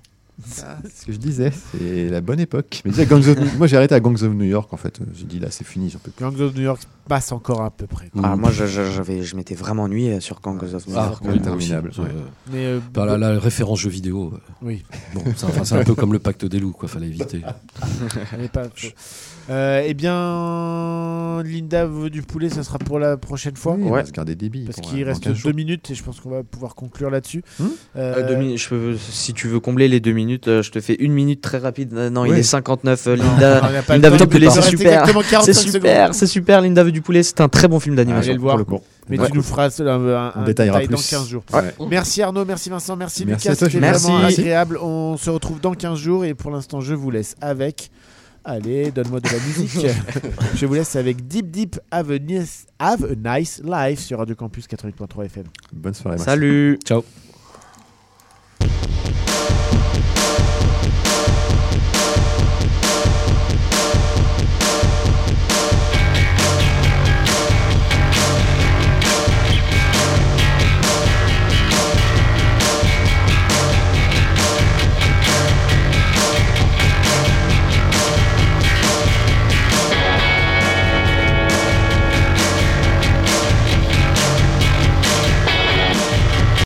C'est ce que je disais, c'est la bonne époque. Mais déjà, Gangs of New- moi j'ai arrêté à Gangs of New York en fait. J'ai dit là c'est fini, j'en peux plus. Gangs of New York passe encore à peu près. quoi. Ah, moi, je, je, j'avais- je m'étais vraiment ennuyé sur Gangs of New Ah, York. oui, aussi. Euh, ouais. Mais euh, par la, la référence jeu vidéo. euh, oui, Bon, c'est un peu comme le pacte des loups, quoi. Fallait éviter. elle est pas. Euh, eh bien, Linda veut du poulet, ça sera pour la prochaine fois. Oui, on Ouais. va se garder des billes. Parce qu'il reste dans 15 jours. deux minutes et je pense qu'on va pouvoir conclure là-dessus. Hmm Euh, Euh, deux minutes, je peux, si tu veux combler les deux minutes, je te fais une minute très rapide. Non, il est 59. euh, non, Linda, Linda veut du poulet, c'est super. exactement 45 C'est super, secondes. c'est super. Linda veut du poulet, c'est un très bon film Allez d'animation. le voir. Pour le coup. Mais Ouais. tu nous feras un, un- un détail dans plus. 15 jours. Ouais. Merci Arnaud, merci Vincent, merci, Merci Lucas, c'était vraiment agréable. On se retrouve dans 15 jours et pour l'instant je vous laisse avec... Allez, donne-moi de la musique. je vous laisse avec Deep Deep Have a Nice, Have a nice Life sur Radio Campus 88.3 FM. Bonne soirée. merci. Salut. Ciao.